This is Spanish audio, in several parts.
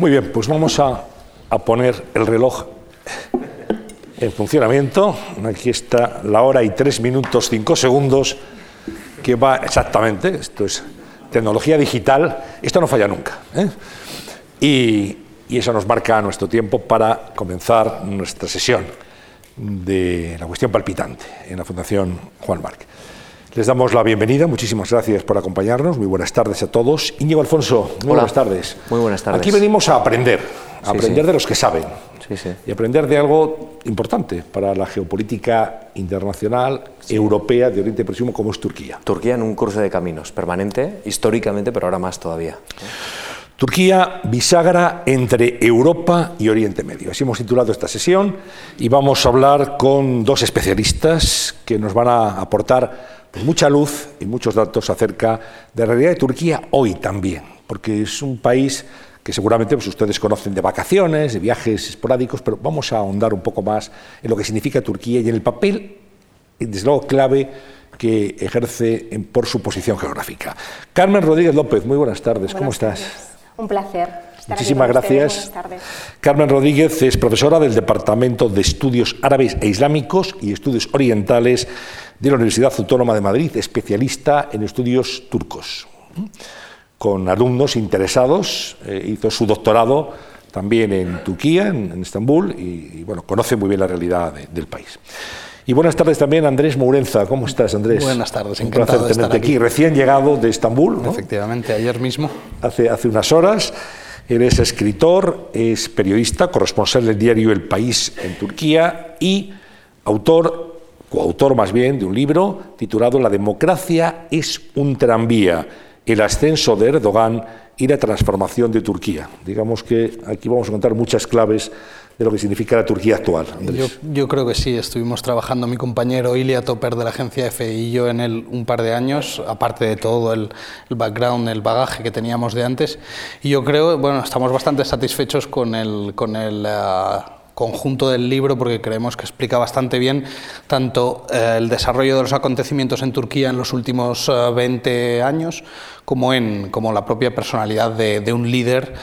Muy bien, pues vamos a, poner el reloj en funcionamiento. Aquí está la hora y tres minutos cinco segundos que va exactamente. Esto es tecnología digital. Esto no falla nunca. ¿eh? Y, y eso nos marca nuestro tiempo para comenzar nuestra sesión de la cuestión palpitante en la Fundación Juan Marc. Les damos la bienvenida, muchísimas gracias por acompañarnos, muy buenas tardes a todos. Íñigo Alfonso, muy buenas tardes. Muy buenas tardes. Aquí venimos a aprender, a Sí, aprender sí. de los que saben Sí, sí. y aprender de algo importante para la geopolítica internacional, europea, de Oriente Próximo, como es Turquía. Turquía en un curso de caminos permanente, históricamente, pero ahora más todavía. Turquía, bisagra entre Europa y Oriente Medio. Así hemos titulado esta sesión y vamos a hablar con dos especialistas que nos van a aportar mucha luz y muchos datos acerca de la realidad de Turquía hoy también, porque es un país que seguramente pues, ustedes conocen de vacaciones, de viajes esporádicos, pero vamos a ahondar un poco más en lo que significa Turquía y en el papel, desde luego, clave que ejerce en- por su posición geográfica. Carmen Rodríguez López, muy buenas tardes, ¿cómo estás? tardes. Un placer. Muchísimas ustedes. gracias. Buenas tardes. Carmen Rodríguez es profesora del Departamento de Estudios Árabes e Islámicos y Estudios Orientales de la Universidad Autónoma de Madrid, especialista en estudios turcos. Con alumnos interesados, eh, hizo su doctorado también en Turquía, en, en Estambul, y, y, bueno, conoce muy bien la realidad de- del país. Y buenas tardes también, Andrés Mourenza. ¿Cómo estás, Andrés? Buenas tardes, Un encantado placer de estar tenerte aquí. aquí. Recién llegado de Estambul, ¿no? Efectivamente, ayer mismo. hace, hace unas horas. Eres escritor, es periodista, corresponsal del diario El País en Turquía y autor, coautor más bien, de un libro titulado La democracia es un tranvía, el ascenso de Erdogan y la transformación de Turquía. Digamos que aquí vamos a contar muchas claves de lo que significa la Turquía actual. Yo, yo creo que sí, estuvimos trabajando mi compañero Ilia Topper de la agencia EFE y yo en él un par de años, aparte de todo el, el background, el bagaje que teníamos de antes. Y yo creo, bueno, estamos bastante satisfechos con el, con el ah, conjunto del libro porque creemos que explica bastante bien tanto eh, el desarrollo de los acontecimientos en Turquía en los últimos ah, 20 años como, en, como la propia personalidad de, de un líder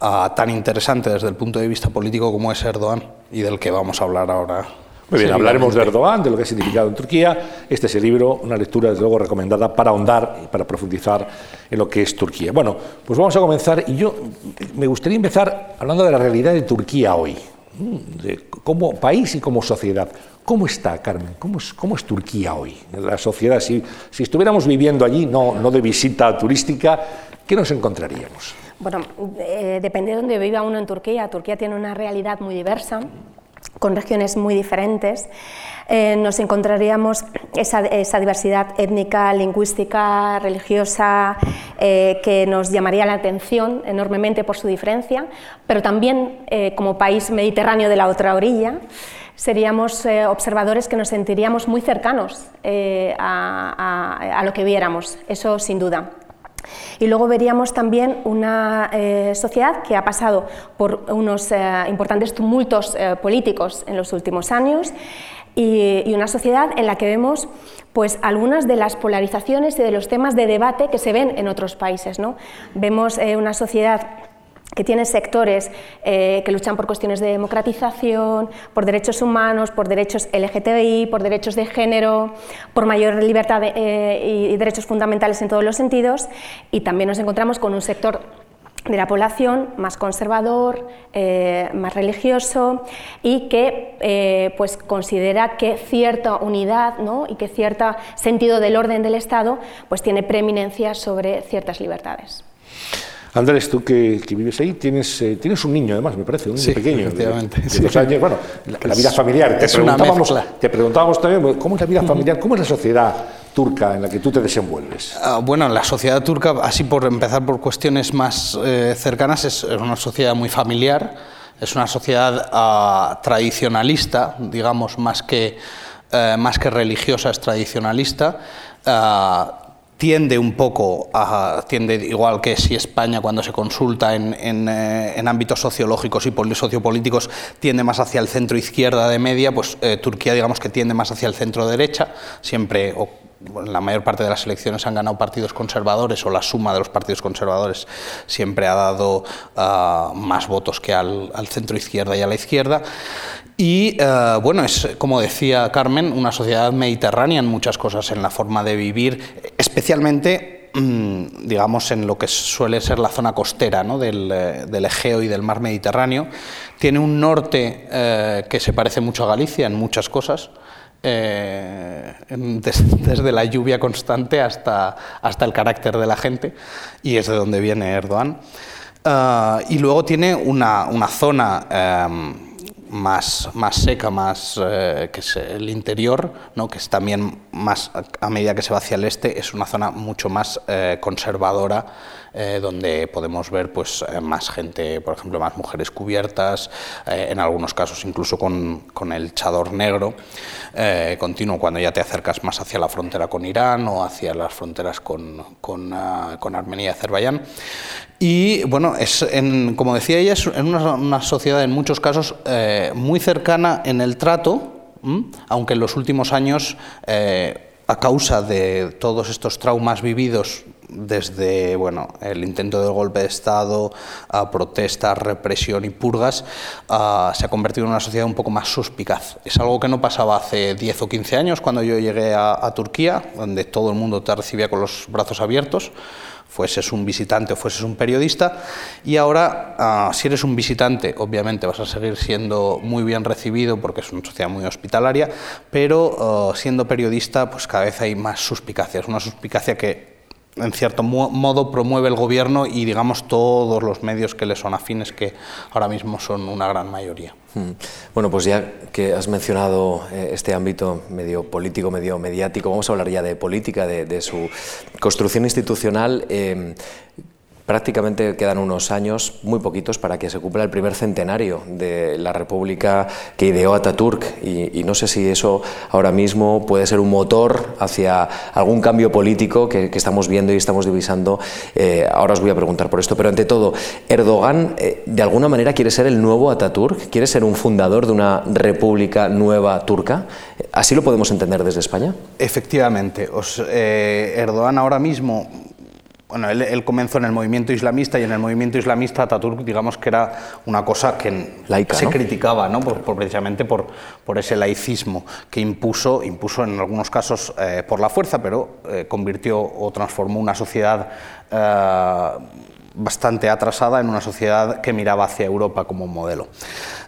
ah, tan interesante desde el punto de vista político como es Erdogan y del que vamos a hablar ahora. Muy bien, hablaremos de. Erdogan, de lo que ha significado en Turquía. Este es el libro, una lectura desde luego recomendada para ahondar y para profundizar en lo que es Turquía. Bueno, pues vamos a comenzar y yo me gustaría empezar hablando de la realidad de Turquía hoy, como país y como sociedad. ¿Cómo está, Carmen? ¿Cómo es, Turquía hoy? La sociedad, si, si estuviéramos viviendo allí, no, no de visita turística, ¿qué nos encontraríamos? Bueno, eh, depende de donde viva uno en Turquía. Turquía tiene una realidad muy diversa, con regiones muy diferentes. Eh, nos encontraríamos esa, diversidad étnica, lingüística, religiosa, eh, que nos llamaría la atención enormemente por su diferencia, pero también eh, como país mediterráneo de la otra orilla. Seríamos observadores que nos sentiríamos muy cercanos a lo que viéramos, eso sin duda. Y luego veríamos también una eh, sociedad que ha pasado por unos eh, importantes tumultos eh, políticos en los últimos años y, y una sociedad en la que vemos pues, algunas de las polarizaciones y de los temas de debate que se ven en otros países. ¿no? Vemos una sociedad que tiene sectores eh, que luchan por cuestiones de democratización, por derechos humanos, por derechos LGTBI, por derechos de género, por mayor libertad eh, y, derechos fundamentales en todos los sentidos, y también nos encontramos con un sector de la población más conservador, eh, más religioso y que pues considera que cierta unidad ¿no? y que cierto sentido del orden del Estado pues tiene preeminencia sobre ciertas libertades. Andrés, tú que, que vives ahí, tienes, eh, tienes un niño además, me parece, un niño Sí, pequeño, de- efectivamente, de dos años. Bueno, la, la vida familiar. Te es preguntábamos, te preguntábamos también, ¿cómo es la vida familiar? ¿Cómo es la sociedad turca en la que tú te desenvuelves? Ah, bueno, la sociedad turca, así por empezar por cuestiones más eh, cercanas, es una sociedad muy familiar, es una sociedad ah, tradicionalista, digamos, más que, eh, más que religiosa, es tradicionalista. Tiende un poco a, tiende igual que si España cuando se consulta en, en, eh, ámbitos sociológicos y sociopolíticos tiende más hacia el centro izquierda de media, pues eh, Turquía digamos que tiende más hacia el centro derecha, siempre o la mayor parte de las elecciones han ganado partidos conservadores o la suma de los partidos conservadores siempre ha dado ah, más votos que al, centro izquierda y a la izquierda. Y ah, bueno, es como decía Carmen, una sociedad mediterránea en muchas cosas, en la forma de vivir, especialmente mm, digamos, en lo que suele ser la zona costera ¿no? del, eh, del, Egeo y del mar Mediterráneo. Tiene un norte eh, que se parece mucho a Galicia en muchas cosas, eh, desde, la lluvia constante hasta, hasta el carácter de la gente, y es de donde viene Erdogan. Y luego tiene una, una zona em, más, más seca, más, eh, que es el interior, ¿no? que es también más, a medida que se va hacia el este, es una zona mucho más eh, conservadora eh, donde podemos ver pues, eh, más gente, por ejemplo, más mujeres cubiertas, eh, en algunos casos incluso con, con el chador negro continuo cuando ya te acercas más hacia la frontera con Irán o hacia las fronteras con, con, ah, con Armenia y Azerbaiyán. Y bueno, es en, como decía ella, es en una, una sociedad en muchos casos muy cercana en el trato, aunque en los últimos años a causa de todos estos traumas vividos desde bueno, el intento del golpe de Estado, a protestas, represión y purgas, se ha convertido en una sociedad un poco más suspicaz. Es algo que no pasaba hace 10 o 15 años cuando yo llegué a, Turquía, donde todo el mundo te recibía con los brazos abiertos fueses un visitante o fueses un periodista, y ahora, ah, si eres un visitante, obviamente vas a seguir siendo muy bien recibido porque es una sociedad muy hospitalaria, pero ah, siendo periodista, pues cada vez hay más suspicacias, una suspicacia que en cierto modo promueve el gobierno y digamos todos los medios que le son afines, que ahora mismo son una gran mayoría. Hmm. Bueno, pues ya que has mencionado eh, este ámbito medio político, medio mediático, vamos a hablar ya de política, de, su construcción institucional. Eh, Prácticamente quedan unos años, muy poquitos, para que se cumpla el primer centenario de la República que ideó Ataturk y, no sé si eso ahora mismo puede ser un motor hacia algún cambio político que, estamos viendo y estamos divisando. Eh, ahora os voy a preguntar por esto, pero ante todo, Erdogan eh, de alguna manera quiere ser el nuevo Ataturk, quiere ser un fundador de una república nueva turca. ¿Así lo podemos entender desde España? Efectivamente. Os, eh, Erdogan ahora mismo bueno, él, comenzó en el movimiento islamista y en el movimiento islamista Ataturk, digamos que era una cosa que se criticaba, ¿no? Por, precisamente por, por, ese laicismo que impuso, impuso en algunos casos eh, por la fuerza, pero eh, convirtió o transformó una sociedad eh, bastante atrasada en una sociedad que miraba hacia Europa como modelo.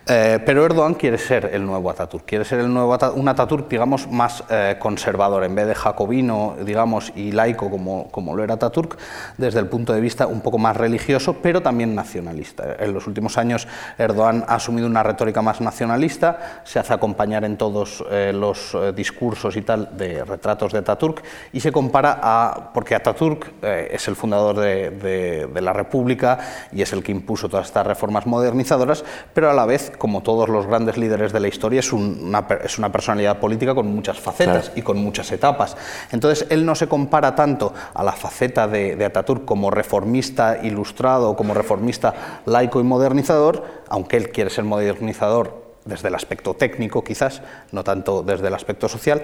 Eh, pero Erdogan quiere ser el nuevo Ataturk, quiere ser el nuevo un Ataturk, digamos, más eh, conservador, en vez de jacobino, digamos, y laico como, como lo era Ataturk, desde el punto de vista un poco más religioso, pero también nacionalista. En los últimos años Erdogan ha asumido una retórica más nacionalista, se hace acompañar en todos eh, los discursos y tal de retratos de Ataturk y se compara a, porque Ataturk es el fundador de, de la República y es el que impuso todas estas reformas modernizadoras, pero a la vez como todos los grandes líderes de la historia, es una, es una personalidad política con muchas facetas y con muchas etapas. Entonces, él no se compara tanto a la faceta de, de Ataturk como reformista ilustrado, como reformista laico y modernizador, aunque él quiere ser modernizador desde el aspecto técnico quizás, no tanto desde el aspecto social,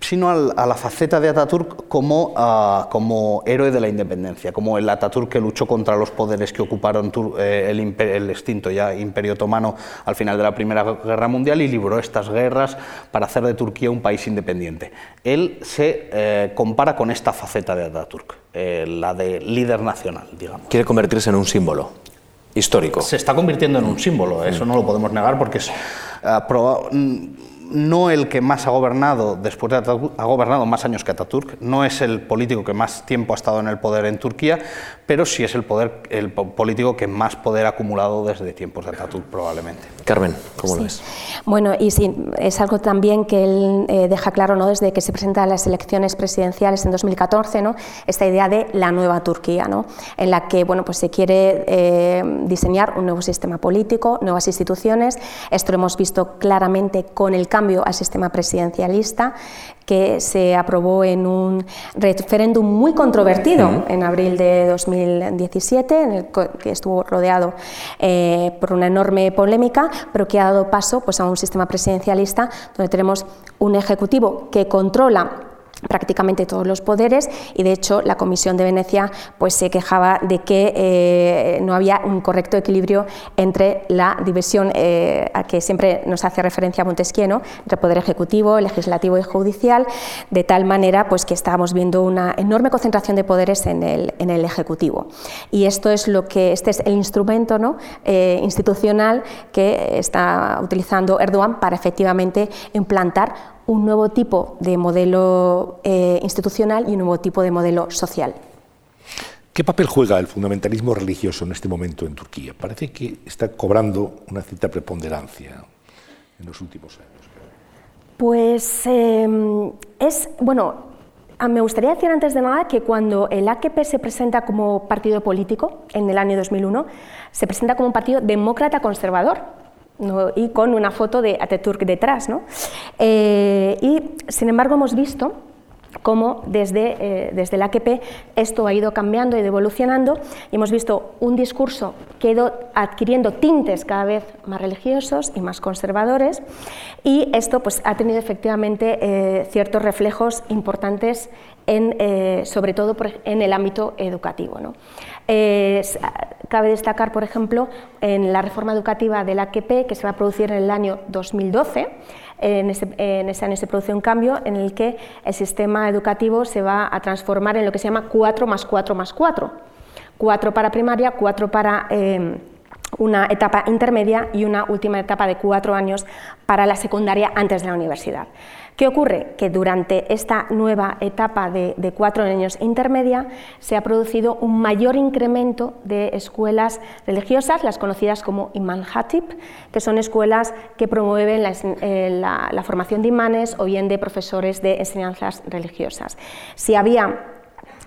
sino a la faceta de Ataturk como, ah, como héroe de la independencia, como el Ataturk que luchó contra los poderes que ocuparon eh, el, el, extinto ya Imperio Otomano al final de la Primera Guerra Mundial y libró estas guerras para hacer de Turquía un país independiente. Él se eh, compara con esta faceta de Ataturk, eh, la de líder nacional, digamos. Quiere convertirse en un símbolo histórico. Se está convirtiendo en un símbolo, eso no lo podemos negar porque es uh, no el que más ha gobernado después de Ataturk, ha gobernado más años que Ataturk, no es el político que más tiempo ha estado en el poder en Turquía, pero sí es el, poder, el político que más poder ha acumulado desde tiempos de Ataturk probablemente. Carmen, ¿cómo lo ves? Bueno, y sí, es algo también que él eh, deja claro ¿no? desde que se presentan las elecciones presidenciales en 2014, ¿no? esta idea de la nueva Turquía, ¿no? en la que bueno, pues se quiere eh, diseñar un nuevo sistema político, nuevas instituciones. Esto lo hemos visto claramente con el cambio al sistema presidencialista que se aprobó en un referéndum muy controvertido en abril de 2017, en el que estuvo rodeado eh, por una enorme polémica, pero que ha dado paso pues, a un sistema presidencialista donde tenemos un ejecutivo que controla prácticamente todos los poderes y de hecho la Comisión de Venecia pues se quejaba de que eh, no había un correcto equilibrio entre la división eh, a que siempre nos hace referencia Montesquieu entre poder ejecutivo, legislativo y judicial de tal manera pues que estábamos viendo una enorme concentración de poderes en el, en el ejecutivo y esto es lo que este es el instrumento ¿no? Eh, institucional que está utilizando Erdogan para efectivamente implantar un nuevo tipo de modelo eh, institucional y un nuevo tipo de modelo social. ¿Qué papel juega el fundamentalismo religioso en este momento en Turquía? Parece que está cobrando una cierta preponderancia en los últimos años. Pues em, es, bueno, me gustaría decir antes de nada que cuando el AKP se presenta como partido político en el año 2001, se presenta como un partido demócrata conservador, y con una foto de Atatürk detrás. ¿no? Eh, y sin embargo hemos visto cómo desde, eh, desde el AKP esto ha ido cambiando y evolucionando y hemos visto un discurso que ha ido adquiriendo tintes cada vez más religiosos y más conservadores y esto pues, ha tenido efectivamente eh, ciertos reflejos importantes en, sobre todo en el ámbito educativo. ¿no? Cabe destacar, por ejemplo, en la reforma educativa del AQP, que se va a producir en el año 2012, en ese, en ese, año se produce un cambio en el que el sistema educativo se va a transformar en lo que se llama 4 más 4 más 4. 4 para primaria, 4 para... Eh, una etapa intermedia y una última etapa de cuatro años para la secundaria antes de la universidad. ¿Qué ocurre? Que durante esta nueva etapa de, cuatro años intermedia se ha producido un mayor incremento de escuelas religiosas, las conocidas como Imam Hatip, que son escuelas que promueven la, eh, la formación de imanes o bien de profesores de enseñanzas religiosas. Si había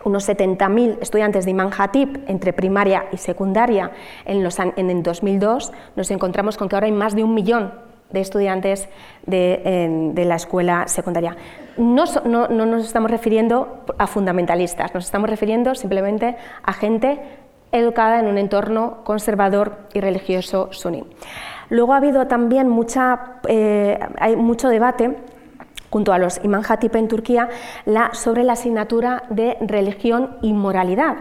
unos 70.000 estudiantes de Imam Hatip entre primaria y secundaria en, los, en el 2002, nos encontramos con que ahora hay más de un millón de estudiantes de, la escuela secundaria. No, no, no, nos estamos refiriendo a fundamentalistas, nos estamos refiriendo simplemente a gente educada en un entorno conservador y religioso suní. Luego ha habido también mucha, eh, hay mucho debate junto a los Imam Hatip en Turquía sobre la asignatura de religión y moralidad.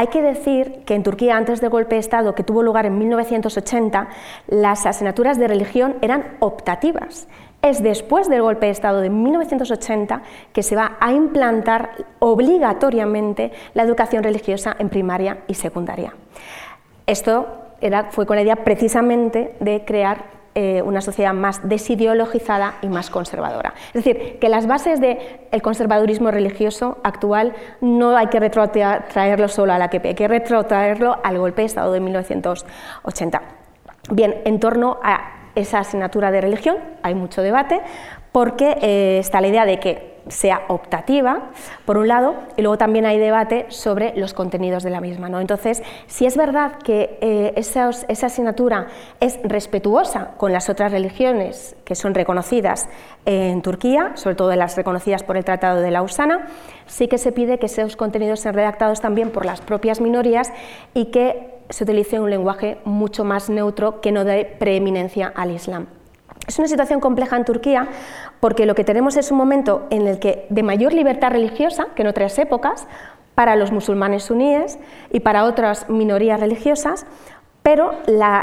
Hay que decir que en Turquía, antes del golpe de Estado que tuvo lugar en 1980, las asignaturas de religión eran optativas. Es después del golpe de Estado de 1980 que se va a implantar obligatoriamente la educación religiosa en primaria y secundaria. Esto fue con la idea precisamente de crear eh, una sociedad más desideologizada y más conservadora. Es decir, que las bases del conservadurismo religioso actual no hay que retrotraerlo solo a la que hay que retrotraerlo al golpe de Estado de 1980. Bien, en torno a esa asignatura de religión hay mucho debate porque eh, está la idea de que sea optativa, por un lado, y luego también hay debate sobre los contenidos de la misma. ¿no? Entonces, si es verdad que eh, esa, asignatura es respetuosa con las otras religiones que son reconocidas en Turquía, sobre todo las reconocidas por el Tratado de Lausana, sí que se pide que esos contenidos sean redactados también por las propias minorías y que se utilice un lenguaje mucho más neutro que no dé preeminencia al Islam. Es una situación compleja en Turquía porque lo que tenemos es un momento en el que de mayor libertad religiosa que en otras épocas para los musulmanes suníes y para otras minorías religiosas, pero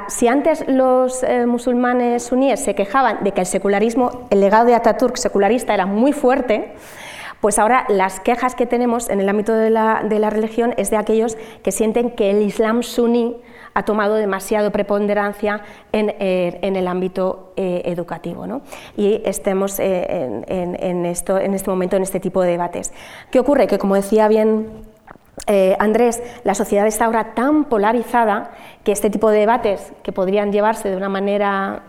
si antes los eh, musulmanes suníes se quejaban de que el secularismo, el legado de Ataturk secularista era muy fuerte, pues ahora las quejas que tenemos en el ámbito de la, de la religión es de aquellos que sienten que el Islam suní ha tomado demasiado preponderancia en, eh, el ámbito eh, educativo. ¿no? Y estemos eh, en, esto, en este momento en este tipo de debates. ¿Qué ocurre? Que como decía bien Andrés, la sociedad está ahora tan polarizada que este tipo de debates, que podrían llevarse de una manera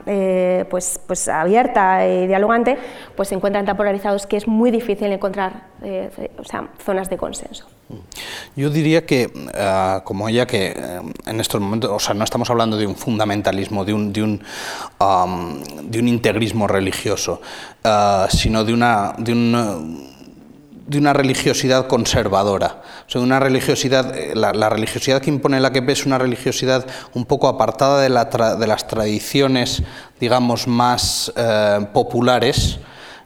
pues, pues abierta y dialogante, pues se encuentran tan polarizados que es muy difícil encontrar zonas de consenso. Yo diría que, eh, como ella, que eh, en estos momentos, o sea, no estamos hablando de un fundamentalismo, de un, de un, de un integrismo religioso, eh, sino de una, de, de una religiosidad conservadora. O una religiosidad, la, religiosidad que impone la AKP es una religiosidad un poco apartada de, la de las tradiciones, digamos, más populares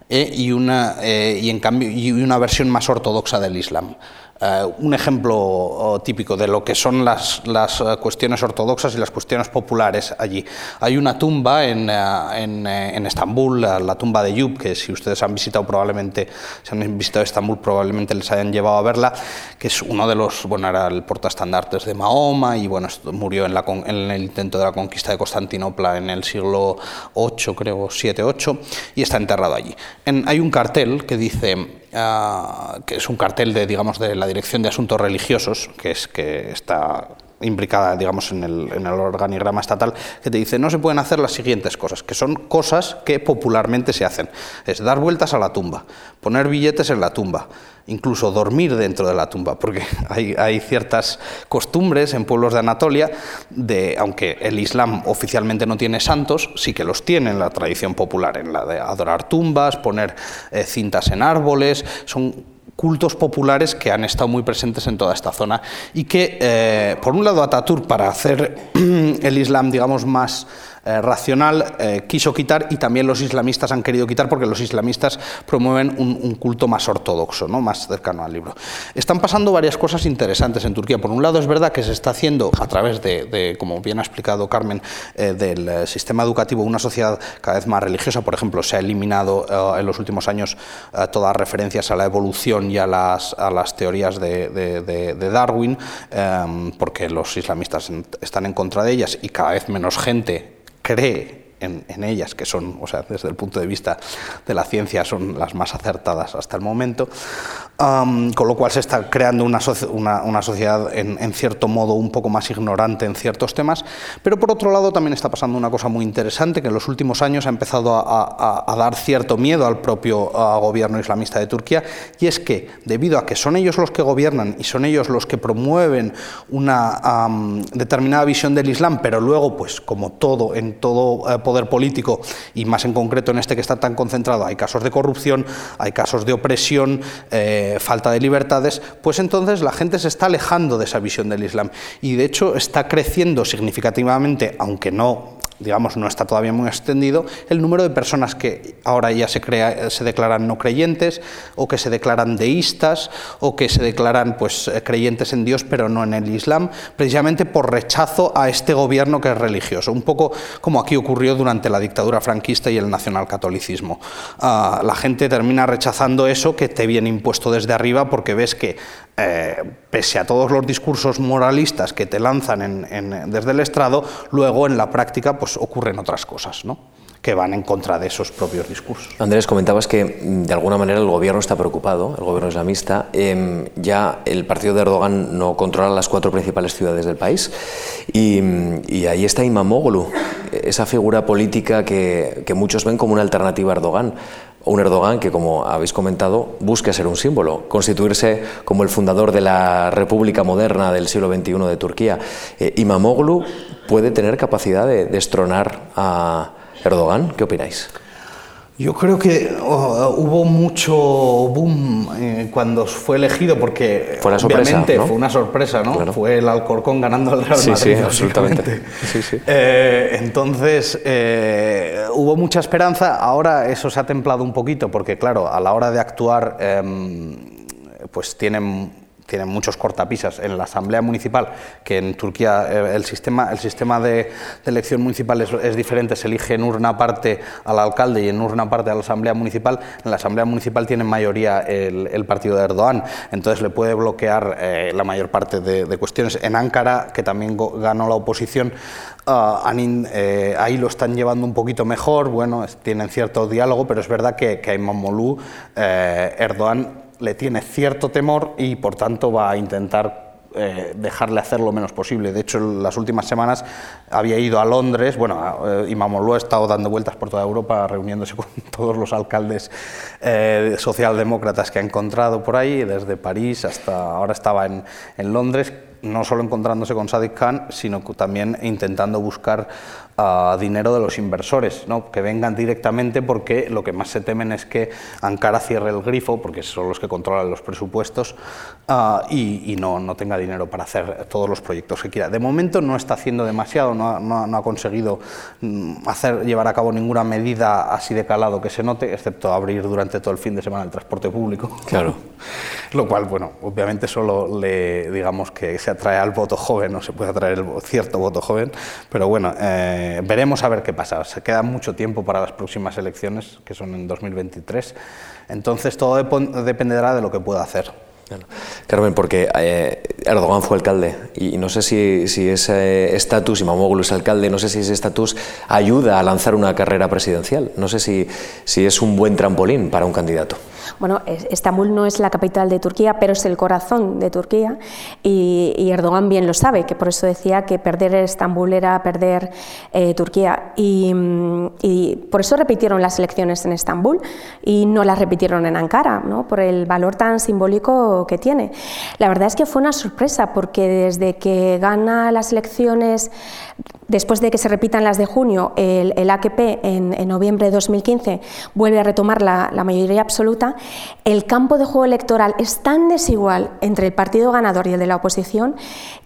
y, una, y, en cambio, y una versión más ortodoxa del Islam. Eh, un ejemplo típico de lo que son las, las, eh, cuestiones ortodoxas y las cuestiones populares allí. Hay una tumba en, eh, en, en, Estambul, la tumba de Yub, que si ustedes han visitado probablemente, si han visitado Estambul probablemente les hayan llevado a verla, que es uno de los, bueno, era el portaestandartes de Mahoma y bueno, murió en, la, en el intento de la conquista de Constantinopla en el siglo 8, creo, 7-8, y está enterrado allí. hay un cartel que dice Ah, que es un cartel de, digamos, de la Dirección de Asuntos Religiosos, que es que está implicada, digamos, en el, en el, organigrama estatal, que te dice no se pueden hacer las siguientes cosas, que son cosas que popularmente se hacen. Es dar vueltas a la tumba, poner billetes en la tumba, incluso dormir dentro de la tumba, porque hay, ciertas costumbres en pueblos de Anatolia, de, aunque el Islam oficialmente no tiene santos, sí que los tiene en la tradición popular, en la de adorar tumbas, poner eh, cintas en árboles, son cultos populares que han estado muy presentes en toda esta zona y que, eh, por un lado, Ataturk, para hacer el Islam, digamos, más eh, racional eh, quiso quitar y también los islamistas han querido quitar porque los islamistas promueven un, culto más ortodoxo, ¿no? más cercano al libro. Están pasando varias cosas interesantes en Turquía. Por un lado es verdad que se está haciendo a través de, como bien ha explicado Carmen, eh, del sistema educativo una sociedad cada vez más religiosa. Por ejemplo, se ha eliminado en los últimos años todas referencias a la evolución y a las, a las teorías de, de Darwin porque los islamistas están en contra de ellas y cada vez menos gente cree en, ellas, que son, o sea, desde el punto de vista de la ciencia, son las más acertadas hasta el momento, con lo cual se está creando una, una, sociedad en, cierto modo un poco más ignorante en ciertos temas, pero por otro lado también está pasando una cosa muy interesante que en los últimos años ha empezado a, dar cierto miedo al propio gobierno islamista de Turquía, y es que debido a que son ellos los que gobiernan y son ellos los que promueven una determinada visión del Islam, pero luego, pues como todo en todo eh, poder político y más en concreto en este que está tan concentrado, hay casos de corrupción, hay casos de opresión, eh, falta de libertades, pues entonces la gente se está alejando de esa visión del Islam. Y de hecho está creciendo significativamente, aunque no digamos, no está todavía muy extendido, el número de personas que ahora ya se, se declaran no creyentes o que se declaran deístas o que se declaran pues, creyentes en Dios pero no en el Islam, precisamente por rechazo a este gobierno que es religioso, un poco como aquí ocurrió durante la dictadura franquista y el nacionalcatolicismo. Uh, la gente termina rechazando eso que te viene impuesto desde arriba porque ves que eh, pese a todos los discursos moralistas que te lanzan desde el estrado, luego en la práctica pues, ocurren otras cosas. ¿no? que van en contra de esos propios discursos. Andrés, comentabas que mm, de alguna manera el gobierno está preocupado, el gobierno islamista. Em, ya el partido de Erdogan no controla las cuatro principales ciudades del país y, y ahí está Imamoglu, esa figura política que muchos ven como una alternativa a Erdogan un Erdogan que, como habéis comentado, busca ser un símbolo, constituirse como el fundador de la República moderna del siglo XXI de Turquía. Eh, ¿Imamoglu puede tener capacidad de destronar a Erdogan? ¿Qué opináis? Yo creo que oh, hubo mucho boom eh, cuando fue elegido, porque fue obviamente fue una sorpresa, ¿no? Fue el Alcorcón ganando al Real Madrid. Sí, sí, absolutamente. Eh, entonces, eh, hubo mucha esperanza. Ahora eso se ha templado un poquito, porque claro, a la hora de actuar, em, pues tienen tienen muchos cortapisas en la Asamblea Municipal, que en Turquía eh, el sistema, el sistema de, elección municipal es, diferente, se elige en urna parte al alcalde y en urna parte a la Asamblea Municipal. En la Asamblea Municipal tiene mayoría el, partido de Erdogan, entonces le puede bloquear eh, la mayor parte de, cuestiones. En Ankara, que también ganó la oposición, ah, eh, ahí lo están llevando un poquito mejor, bueno, tienen cierto diálogo, pero es verdad que, que a Imamoglu, Erdogan le tiene cierto temor y por tanto va a intentar eh, dejarle hacer lo menos posible. De hecho, las últimas semanas había ido a Londres, bueno, eh, Imamoglu ha estado dando vueltas por toda Europa, reuniéndose con todos los alcaldes eh, socialdemócratas que ha encontrado por ahí, desde París hasta ahora estaba en, en Londres no solo encontrándose con Sadiq Khan, sino también intentando buscar uh, dinero de los inversores, ¿no? que vengan directamente porque lo que más se temen es que Ankara cierre el grifo, porque son los que controlan los presupuestos, uh, y, y no, no, tenga dinero para hacer todos los proyectos que quiera. De momento no está haciendo demasiado, no ha, no, no ha conseguido mm, hacer, llevar a cabo ninguna medida así de calado que se note, excepto abrir durante todo el fin de semana el transporte público. Claro. lo cual, bueno, obviamente solo le, digamos que se atrae al voto joven, no se puede atraer el cierto voto joven, pero bueno, eh, veremos a ver qué pasa. Se queda mucho tiempo para las próximas elecciones, que son en 2023, entonces todo dependerá de lo que pueda hacer. Carmen, porque eh, Erdogan fue alcalde y no sé si, ese estatus, y Mamoglu es alcalde, no sé si ese estatus ayuda a lanzar una carrera presidencial. No sé si es un buen trampolín para un candidato. Bueno, Estambul no es la capital de Turquía, pero es el corazón de Turquía y, Erdogan bien lo sabe, que por eso decía que perder Estambul era perder eh, Turquía. Y, y, por eso repitieron las elecciones en Estambul y no las repitieron en Ankara, ¿no? por el valor tan simbólico que tiene. La verdad es que fue una sorpresa porque desde que gana las elecciones después de que se repitan las de junio, el, el en, noviembre de 2015 vuelve a retomar la, la, mayoría absoluta, el campo de juego electoral es tan desigual entre el partido ganador y el de la oposición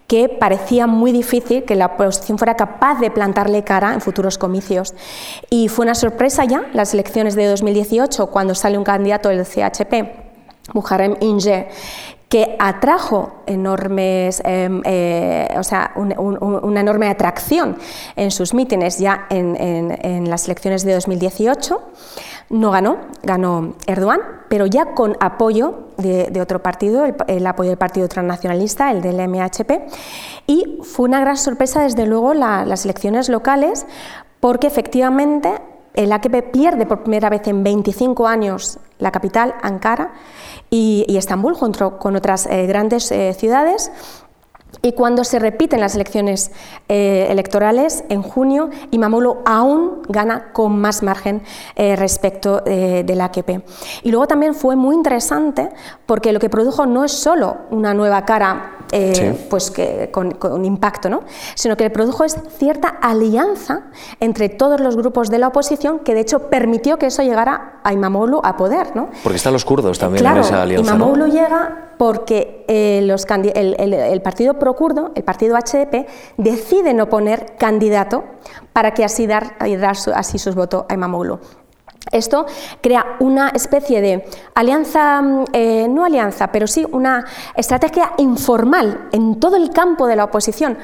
que parecía muy difícil que la oposición fuera capaz de plantarle cara en futuros comicios. Y fue una sorpresa ya las elecciones de 2018 cuando sale un candidato del CHP, Muharrem Inge, que atrajo enormes, eh, eh, o sea, un, un, una enorme atracción en sus mítines ya en, en, en, las elecciones de 2018. No ganó, ganó Erdogan, pero ya con apoyo de, de otro partido, el, el, apoyo del Partido Transnacionalista, el del MHP, y fue una gran sorpresa desde luego la, las elecciones locales, porque efectivamente el AKP pierde por primera vez en 25 años la capital, Ankara, y, y Estambul, junto con otras eh, grandes eh, ciudades. Y cuando se repiten las elecciones eh, electorales en junio, Imamoglu aún gana con más margen eh, respecto eh, del AKP. Y luego también fue muy interesante porque lo que produjo no es solo una nueva cara eh, sí. pues que, con, con, impacto, ¿no? sino que produjo es cierta alianza entre todos los grupos de la oposición que de hecho permitió que eso llegara a Imamoglu a poder. ¿no? Porque están los kurdos también claro, en esa alianza. Imamoglu ¿no? llega porque eh, los, el, el, el, partido pro-kurdo, el partido HDP, decide no poner candidato para que así dar, dar su, así sus votos a Imamoglu. Esto crea una especie de alianza, eh, no alianza, pero sí una estrategia informal en todo el campo de la oposición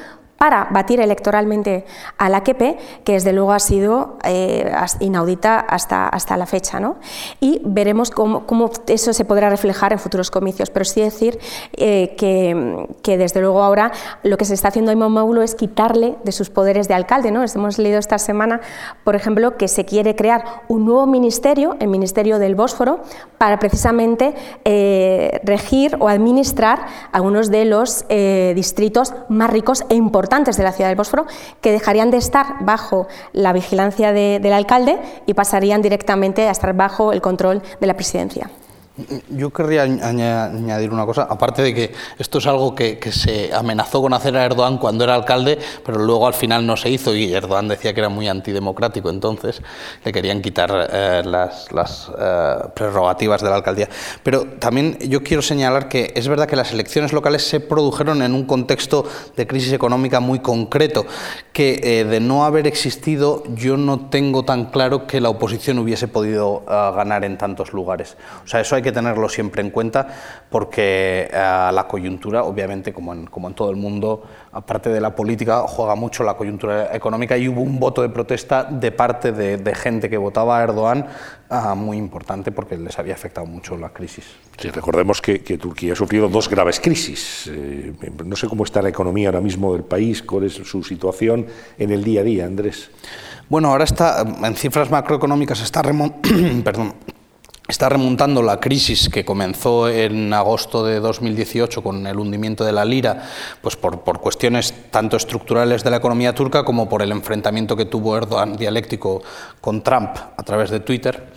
para batir electoralmente al AKP, que desde luego ha sido eh, inaudita hasta, hasta la fecha. ¿no? Y veremos cómo, cómo, eso se podrá reflejar en futuros comicios. Pero sí decir eh, que, que, desde luego ahora lo que se está haciendo a Imamoglu es quitarle de sus poderes de alcalde. ¿no? Hemos leído esta semana, por ejemplo, que se quiere crear un nuevo ministerio, el Ministerio del Bósforo, para precisamente eh, regir o administrar algunos de los distritos más ricos e importantes de la ciudad del Bósforo que dejarían de estar bajo la vigilancia de, del alcalde y pasarían directamente a estar bajo el control de la presidencia. Yo querría añadir una cosa, aparte de que esto es algo que, que, se amenazó con hacer a Erdogan cuando era alcalde, pero luego al final no se hizo y Erdogan decía que era muy antidemocrático, entonces le querían quitar eh, las, las eh, prerrogativas de la alcaldía. Pero también yo quiero señalar que es verdad que las elecciones locales se produjeron en un contexto de crisis económica muy concreto, que eh, de no haber existido yo no tengo tan claro que la oposición hubiese podido uh, ganar en tantos lugares. O sea, eso hay que tenerlo siempre en cuenta porque eh, la coyuntura, obviamente, como en, como en todo el mundo, aparte de la política, juega mucho la coyuntura económica y hubo un voto de protesta de parte de, de gente que votaba a Erdogan uh, muy importante porque les había afectado mucho la crisis. Sí, recordemos que, que, Turquía ha sufrido dos graves crisis. Eh, no sé cómo está la economía ahora mismo del país, cuál es su situación en el día a día, Andrés. Bueno, ahora está, en cifras macroeconómicas, está remontando. perdón, está remontando la crisis que comenzó en agosto de 2018 con el hundimiento de la lira, pues por, por, cuestiones tanto estructurales de la economía turca como por el enfrentamiento que tuvo Erdogan dialéctico con Trump a través de Twitter.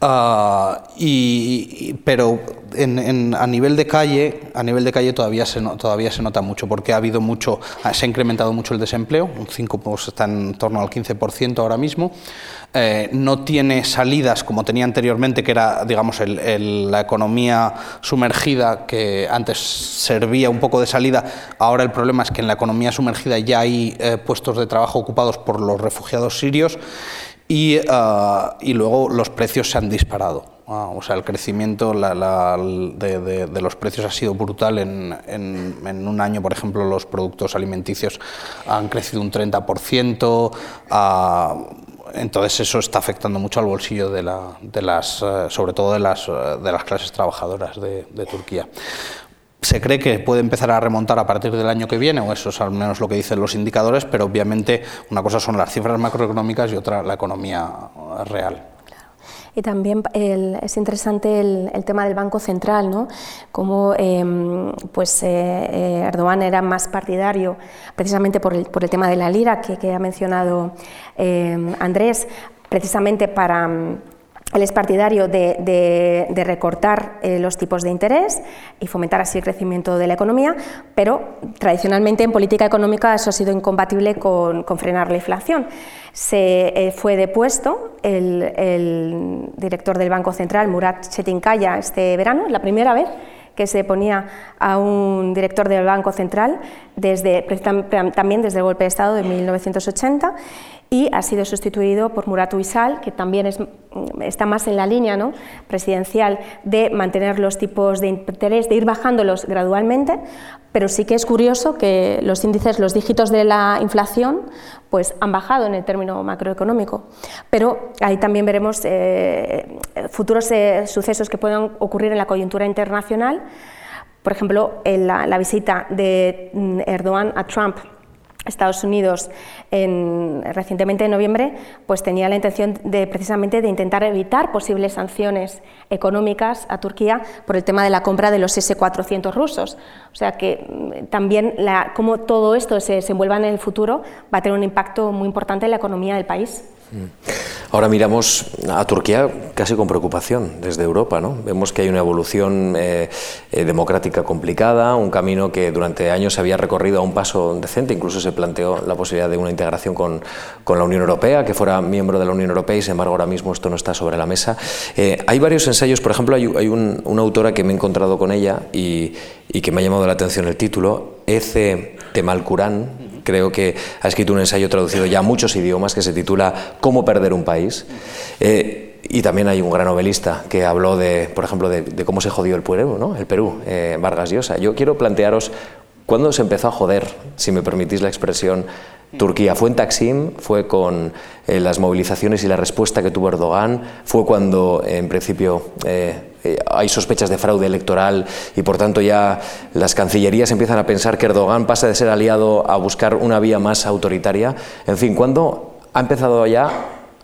Ah, y, pero a nivel de calle, a nivel de calle todavía se, todavía se nota mucho, porque ha habido mucho, se ha incrementado mucho el desempleo, un 5 pues, está en torno al 15% ahora mismo. Eh, no tiene salidas como tenía anteriormente, que era, digamos, la economía sumergida, que antes servía un poco de salida. Ahora el problema es que en la economía sumergida ya hay eh, puestos de trabajo ocupados por los refugiados sirios y, ah, y luego los precios se han disparado. Ah, o sea, el crecimiento de, los precios ha sido brutal. En, en, un año, por ejemplo, los productos alimenticios han crecido un 30%. Ah, entonces eso está afectando mucho al bolsillo de, las, eh, sobre todo de las, eh, de las clases trabajadoras de, de Turquía se cree que puede empezar a remontar a partir del año que viene, o eso es al menos lo que dicen los indicadores, pero obviamente una cosa son las cifras macroeconómicas y otra la economía real. Y también es interesante el, tema del Banco Central, ¿no? Cómo em, pues, eh, eh, Erdogan era más partidario, precisamente por el, por el tema de la lira que, que ha mencionado em, Andrés, precisamente para él es partidario de, recortar eh, los tipos de interés y fomentar así el crecimiento de la economía, pero tradicionalmente en política económica eso ha sido incompatible con, frenar la inflación. Se eh, fue depuesto el, director del Banco Central, Murat Chetinkaya, este verano, la primera vez que se ponía a un director del Banco Central desde, también desde el golpe de Estado de 1980 y ha sido sustituido por Murat Uysal, que también es, está más en la línea ¿no? presidencial de mantener los tipos de interés, de ir bajándolos gradualmente, pero sí que es curioso que los índices, los dígitos de la inflación, pues han bajado en el término macroeconómico. Pero ahí también veremos eh, futuros eh, sucesos que puedan ocurrir en la coyuntura internacional. Por ejemplo, en la visita de mm, Erdogan a Trump Estados Unidos en, recientemente en noviembre pues tenía la intención de precisamente de intentar evitar posibles sanciones económicas a Turquía por el tema de la compra de los S-400 rusos. O sea que mm, también la, cómo todo esto se desenvuelva en el futuro va a tener un impacto muy importante en la economía del país. Ahora miramos a Turquía casi con preocupación desde Europa. ¿no? Vemos que hay una evolución eh, eh, democrática complicada, un camino que durante años se había recorrido a un paso decente, incluso se planteó la posibilidad de una integración con, con la Unión Europea, que fuera miembro de la Unión Europea y sin embargo ahora mismo esto no está sobre la mesa. Eh, hay varios ensayos, por ejemplo, hay, una autora que me he encontrado con ella y, que me ha llamado la atención el título, Ece Temalkuran, creo que ha escrito un ensayo traducido ya a muchos idiomas que se titula Cómo perder un país. Eh, y también hay un gran novelista que habló de, por ejemplo, de, cómo se jodió el Perú, ¿no? El Perú, eh, Vargas Llosa. Yo quiero plantearos cuándo se empezó a joder, si me permitís la expresión, Turquía. Fue en Taksim, fue con eh, las movilizaciones y la respuesta que tuvo Erdogan, fue cuando en principio hay sospechas de fraude electoral y por tanto ya las cancillerías empiezan a pensar que Erdogan pasa de ser aliado a buscar una vía más autoritaria. En fin, ¿cuándo ha empezado ya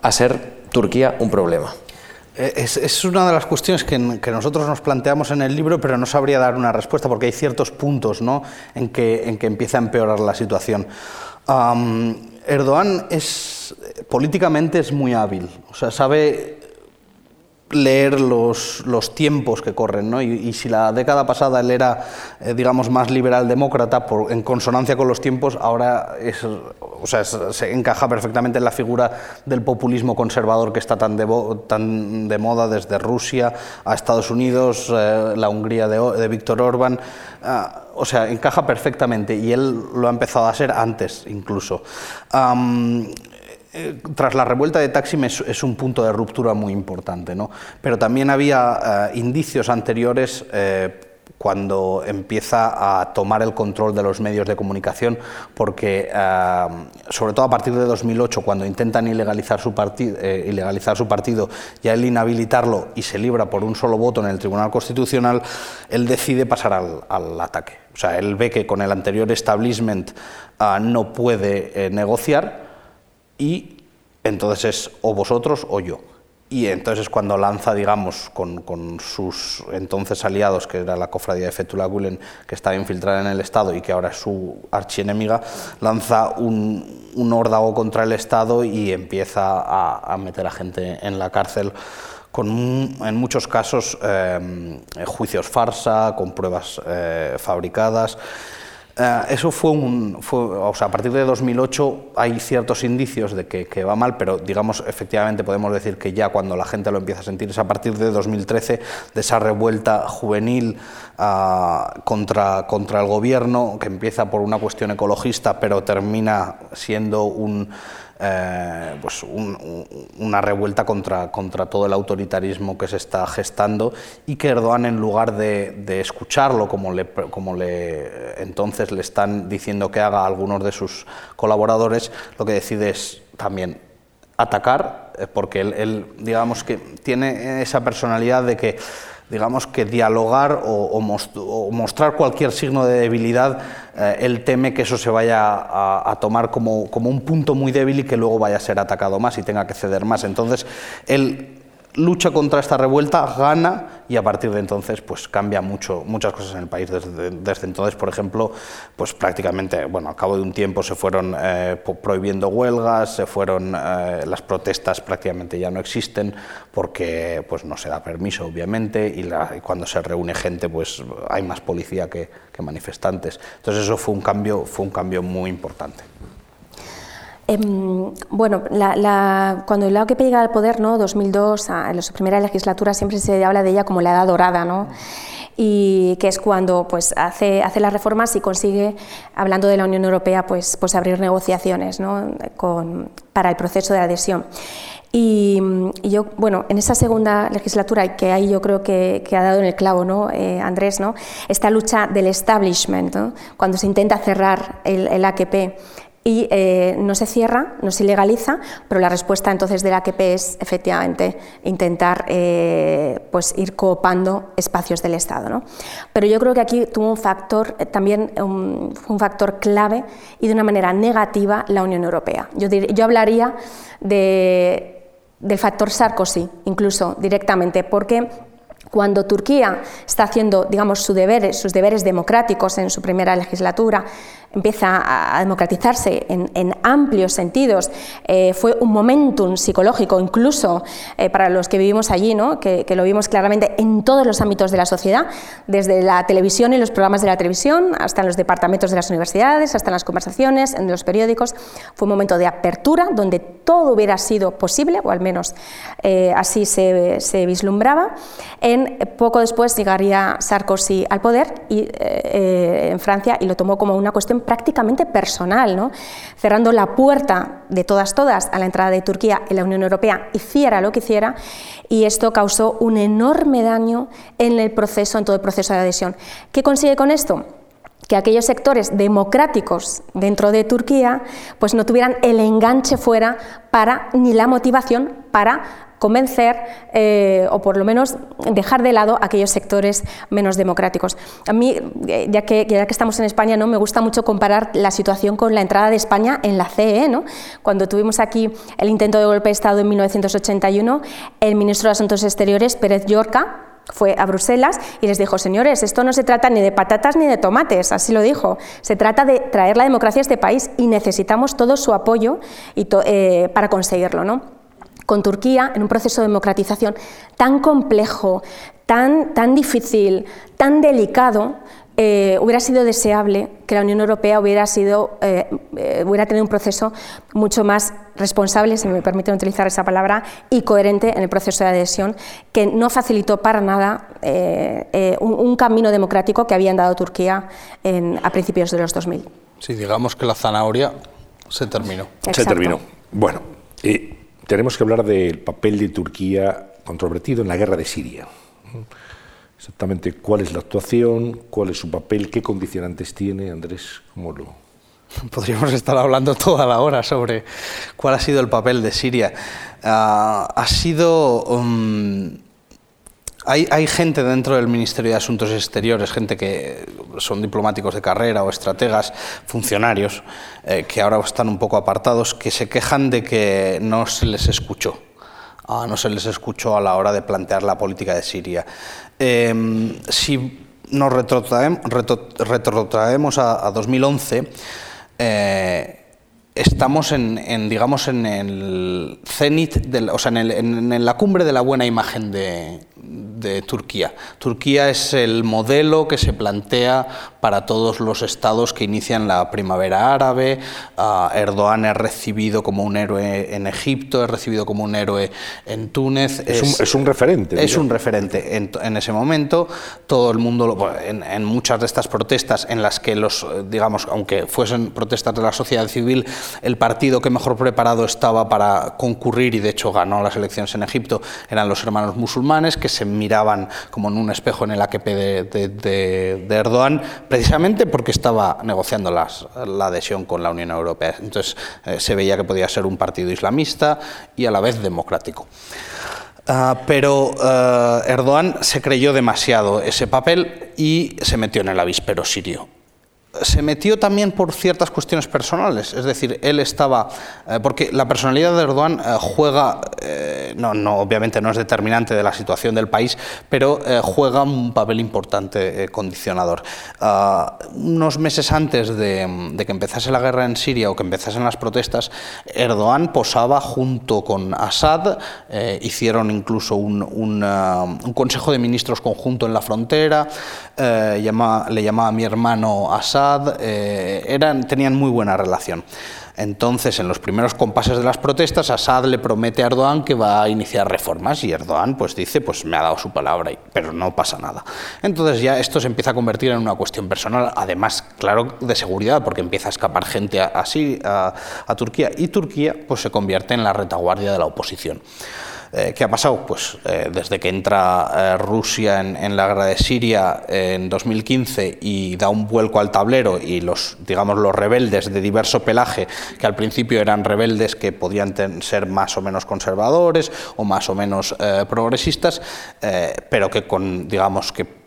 a ser Turquía un problema? Eh, es, una de las cuestiones que, nosotros nos planteamos en el libro, pero no sabría dar una respuesta porque hay ciertos puntos ¿no? en, que, en que empieza a empeorar la situación. Erdogan es políticamente es muy hábil, o sea, sabe leer los, los, tiempos que corren, ¿no? y, si la década pasada él era, eh, digamos, más liberal demócrata por, en consonancia con los tiempos, ahora es, o sea, se encaja perfectamente en la figura del populismo conservador que está tan de, tan de moda desde Rusia a Estados Unidos, eh, la Hungría de, de Víctor Orbán, ah, o sea, encaja perfectamente y él lo ha empezado a ser antes incluso. Eh, tras la revuelta de Taksim es, un punto de ruptura muy importante, ¿no? pero también había eh, indicios anteriores eh, cuando empieza a tomar el control de los medios de comunicación, porque sobre todo a partir de 2008, cuando intentan ilegalizar su, ilegalizar su partido y a él inhabilitarlo y se libra por un solo voto en el Tribunal Constitucional, él decide pasar al, al ataque. O sea, él ve que con el anterior establishment no puede negociar y entonces es o vosotros o yo. Y entonces es cuando lanza, digamos, con, sus entonces aliados, que era la cofradía de Fethullah Gulen, que estaba infiltrada en el Estado y que ahora es su archienemiga, lanza un, un órdago contra el Estado y empieza a, a meter a gente en la cárcel con en muchos casos juicios farsa, con pruebas fabricadas. Eh, eso fue un. o sea, a partir de 2008 hay ciertos indicios de que, va mal, pero digamos, efectivamente podemos decir que ya cuando la gente lo empieza a sentir es a partir de 2013, de esa revuelta juvenil ah, contra, contra el gobierno, que empieza por una cuestión ecologista, pero termina siendo un eh, pues una revuelta contra, contra todo el autoritarismo que se está gestando y que Erdogan, en lugar de, escucharlo como, le, como le, entonces le están diciendo que haga a algunos de sus colaboradores, lo que decide es también atacar, eh, porque él digamos que tiene esa personalidad de que digamos que dialogar o, mostrar cualquier signo de debilidad, eh, él teme que eso se vaya a, tomar como, como, un punto muy débil y que luego vaya a ser atacado más y tenga que ceder más. Entonces, él lucha contra esta revuelta, gana y a partir de entonces pues cambia mucho, muchas cosas en el país. Desde, desde entonces, por ejemplo, pues prácticamente, bueno, al cabo de un tiempo se fueron eh, prohibiendo huelgas, se fueron, eh, las protestas prácticamente ya no existen porque pues no se da permiso, obviamente, y, y cuando se reúne gente pues hay más policía que, que manifestantes. Entonces eso fue un cambio, fue un cambio muy importante. Em, bueno, cuando el AKP llega al poder, ¿no? 2002, en su primera legislatura, siempre se habla de ella como la edad dorada, ¿no? y que es cuando pues, hace, hace las reformas y consigue, hablando de la Unión Europea, pues, pues abrir negociaciones ¿no? Con, para el proceso de adhesión. Y, yo, bueno, en esa segunda legislatura, que ahí yo creo que, ha dado en el clavo, ¿no? Eh, Andrés, ¿no? esta lucha del establishment, ¿no? cuando se intenta cerrar el, el AKP y eh, no se cierra, no se ilegaliza, pero la respuesta entonces de la AKP es efectivamente intentar eh, pues ir coopando espacios del Estado. ¿no? Pero yo creo que aquí tuvo un factor eh, también un, factor clave y de una manera negativa la Unión Europea. Yo, yo hablaría de, del factor Sarkozy, incluso directamente, porque cuando Turquía está haciendo digamos, sus deberes democráticos en su primera legislatura, empieza a democratizarse en, amplios sentidos. Eh, fue un momentum psicológico, incluso eh, para los que vivimos allí, ¿no? que, lo vimos claramente en todos los ámbitos de la sociedad, desde la televisión y los programas de la televisión, hasta en los departamentos de las universidades, hasta en las conversaciones, en los periódicos. Fue un momento de apertura donde todo hubiera sido posible, o al menos eh, así se, se, vislumbraba. En, poco después llegaría Sarkozy al poder y, en Francia y lo tomó como una cuestión prácticamente personal, ¿no? cerrando la puerta de todas, todas a la entrada de Turquía en la Unión Europea, hiciera lo que hiciera, y esto causó un enorme daño en el proceso, en todo el proceso de adhesión. ¿Qué consigue con esto? que aquellos sectores democráticos dentro de Turquía pues no tuvieran el enganche fuera para ni la motivación para convencer eh, o por lo menos dejar de lado aquellos sectores menos democráticos. A mí, eh, ya que, ya que estamos en España, ¿no? me gusta mucho comparar la situación con la entrada de España en la CE. ¿no? Cuando tuvimos aquí el intento de golpe de Estado en 1981, el ministro de Asuntos Exteriores, Pérez Llorca, fue a Bruselas y les dijo, señores, esto no se trata ni de patatas ni de tomates, así lo dijo, se trata de traer la democracia a este país y necesitamos todo su apoyo y eh, para conseguirlo. ¿no? Con Turquía en un proceso de democratización tan complejo, tan, tan difícil, tan delicado, eh, hubiera sido deseable que la Unión Europea hubiera, sido, eh, eh, hubiera tenido un proceso mucho más responsable, si me permiten utilizar esa palabra, y coherente en el proceso de adhesión, que no facilitó para nada un, camino democrático que habían dado Turquía a principios de los 2000. Sí, digamos que la zanahoria se terminó. Se terminó. Bueno, tenemos que hablar del papel de Turquía controvertido en la guerra de Siria. Exactamente cuál es la actuación, cuál es su papel, qué condicionantes tiene, Andrés, ¿cómo lo...? Podríamos estar hablando toda la hora sobre cuál ha sido el papel de Siria. Ah, ha sido... Um, hay, gente dentro del Ministerio de Asuntos Exteriores, gente que son diplomáticos de carrera o estrategas, funcionarios, eh, que ahora están un poco apartados, que se quejan de que no se les escuchó. Ah, no se les escuchó a la hora de plantear la política de Siria. Em, si nos retrotraemos, a, 2011, estamos en, digamos, en el cenit, o sea, en, la cumbre de la buena imagen de, de Turquía. Turquía es el modelo que se plantea para todos los estados que inician la primavera árabe. Erdogan es recibido como un héroe en Egipto, es recibido como un héroe en Túnez. Es, un, referente. Es un referente en, ese momento. Todo el mundo, en, muchas de estas protestas en las que los, digamos, aunque fuesen protestas de la sociedad civil, el partido que mejor preparado estaba para concurrir y de hecho ganó las elecciones en Egipto eran los hermanos musulmanes que se miraban como en un espejo en el AKP de, Erdogan, precisamente porque estaba negociando la adhesión con la Unión Europea. Entonces eh, se veía que podía ser un partido islamista y a la vez democrático. Ah, pero uh, Erdogan se creyó demasiado ese papel y se metió en el avispero sirio se metió también por ciertas cuestiones personales, es decir, él estaba, eh, porque la personalidad de Erdogan eh, juega, eh, no, no, obviamente no es determinante de la situación del país, pero juega un papel importante condicionador. Ah, unos meses antes de, que empezase la guerra en Siria o que empezasen las protestas, Erdogan posaba junto con Assad, hicieron incluso un, un, consejo de ministros conjunto en la frontera, llama, le llamaba a mi hermano Assad, eh, eran, tenían muy buena relación. Entonces, en los primeros compases de las protestas, Assad le promete a Erdogan que va a iniciar reformas y Erdogan pues dice, pues me ha dado su palabra, pero no pasa nada. Entonces ya esto se empieza a convertir en una cuestión personal, además, claro, de seguridad, porque empieza a escapar gente así a, a Turquía y Turquía pues se convierte en la retaguardia de la oposición. Eh, ¿Qué ha pasado? Pues eh, desde que entra eh, Rusia en, la guerra de Siria en 2015 y da un vuelco al tablero y los, digamos, los rebeldes de diverso pelaje, que al principio eran rebeldes que podían ser más o menos conservadores o más o menos progresistas, pero que con, digamos, que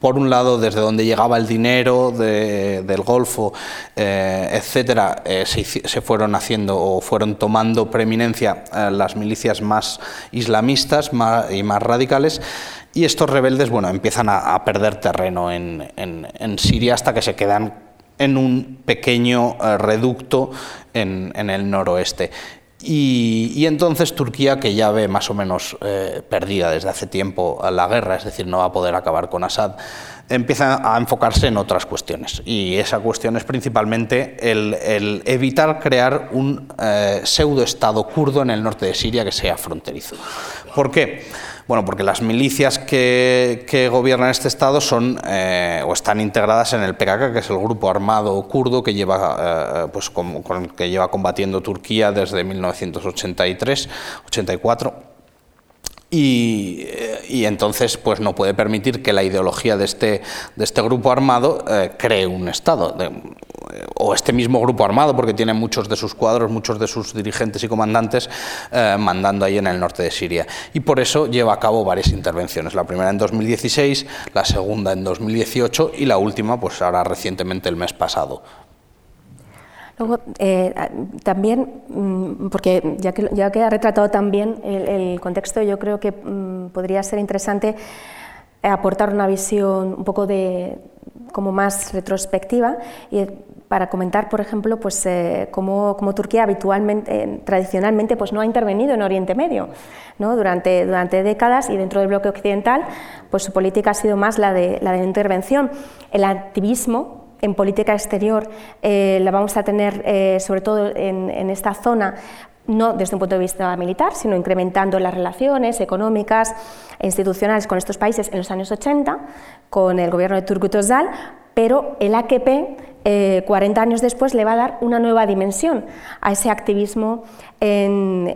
por un lado, desde donde llegaba el dinero del Golfo, eh, etcétera, eh, se, fueron haciendo o fueron tomando preeminencia eh, las milicias más islamistas y más radicales. Y estos rebeldes, bueno, empiezan a, perder terreno en, Siria hasta que se quedan en un pequeño reducto en, en el noroeste. Y, entonces Turquía, que ya ve más o menos eh, perdida desde hace tiempo la guerra, es decir, no va a poder acabar con Assad, empieza a enfocarse en otras cuestiones. Y esa cuestión es principalmente el, evitar crear un eh, pseudo-estado kurdo en el norte de Siria que sea fronterizo. ¿Por qué? Bueno, porque las milicias que, gobiernan este estado son eh, o están integradas en el PKK, que es el grupo armado kurdo que lleva, eh, pues, con, que lleva combatiendo Turquía desde 1983-84 eh, y, entonces pues no puede permitir que la ideología de este, de este grupo armado eh, cree un Estado, o este mismo grupo armado, porque tiene muchos de sus cuadros, muchos de sus dirigentes y comandantes eh, mandando ahí en el norte de Siria. Y por eso lleva a cabo varias intervenciones, la primera en 2016, la segunda en 2018 y la última pues ahora recientemente el mes pasado. Luego, eh, también, mm, porque ya que, ha retratado también el, contexto, yo creo que mm, podría ser interesante aportar una visión un poco de, como más retrospectiva y para comentar, por ejemplo, pues, eh, cómo, Turquía habitualmente, tradicionalmente, pues, no ha intervenido en Oriente Medio. ¿no? Durante, durante décadas y dentro del bloque occidental, pues, su política ha sido más la de, la de intervención. El activismo en política exterior eh, la vamos a tener eh, sobre todo en, esta zona no desde un punto de vista militar, sino incrementando las relaciones económicas e institucionales con estos países en los años 80, con el gobierno de Turgut Özal, pero el AKP, 40 eh, años después, le va a dar una nueva dimensión a ese activismo en,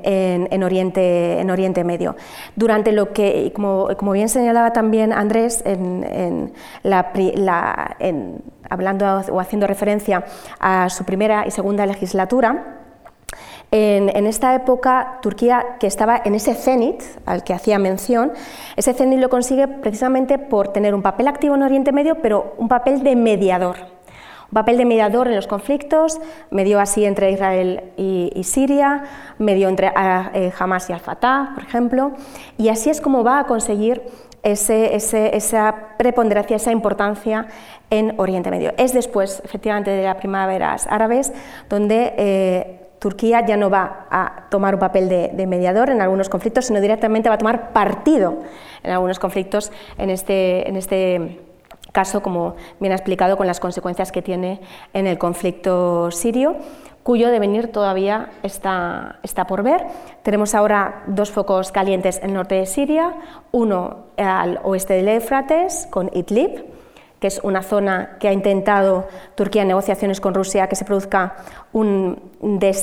Oriente, en Oriente, Medio. Durante lo que, como, como bien señalaba también Andrés, en, la, hablando o haciendo referencia a su primera y segunda legislatura, en, esta época, Turquía, que estaba en ese cenit al que hacía mención, ese cenit lo consigue precisamente por tener un papel activo en Oriente Medio, pero un papel de mediador. Papel de mediador en los conflictos, medio así entre Israel y, Siria, medio entre eh, Hamas y Al-Fatah, por ejemplo, y así es como va a conseguir esa preponderancia, esa importancia en Oriente Medio. Es después, efectivamente, de las primaveras árabes, donde eh, Turquía ya no va a tomar un papel de, mediador en algunos conflictos, sino directamente va a tomar partido en algunos conflictos en este, en este caso, como bien ha explicado, con las consecuencias que tiene en el conflicto sirio cuyo devenir todavía está, está, por ver. Tenemos ahora dos focos calientes en el norte de Siria, uno al oeste del Éufrates, con Idlib, que es una zona que ha intentado Turquía en negociaciones con Rusia que se produzca un,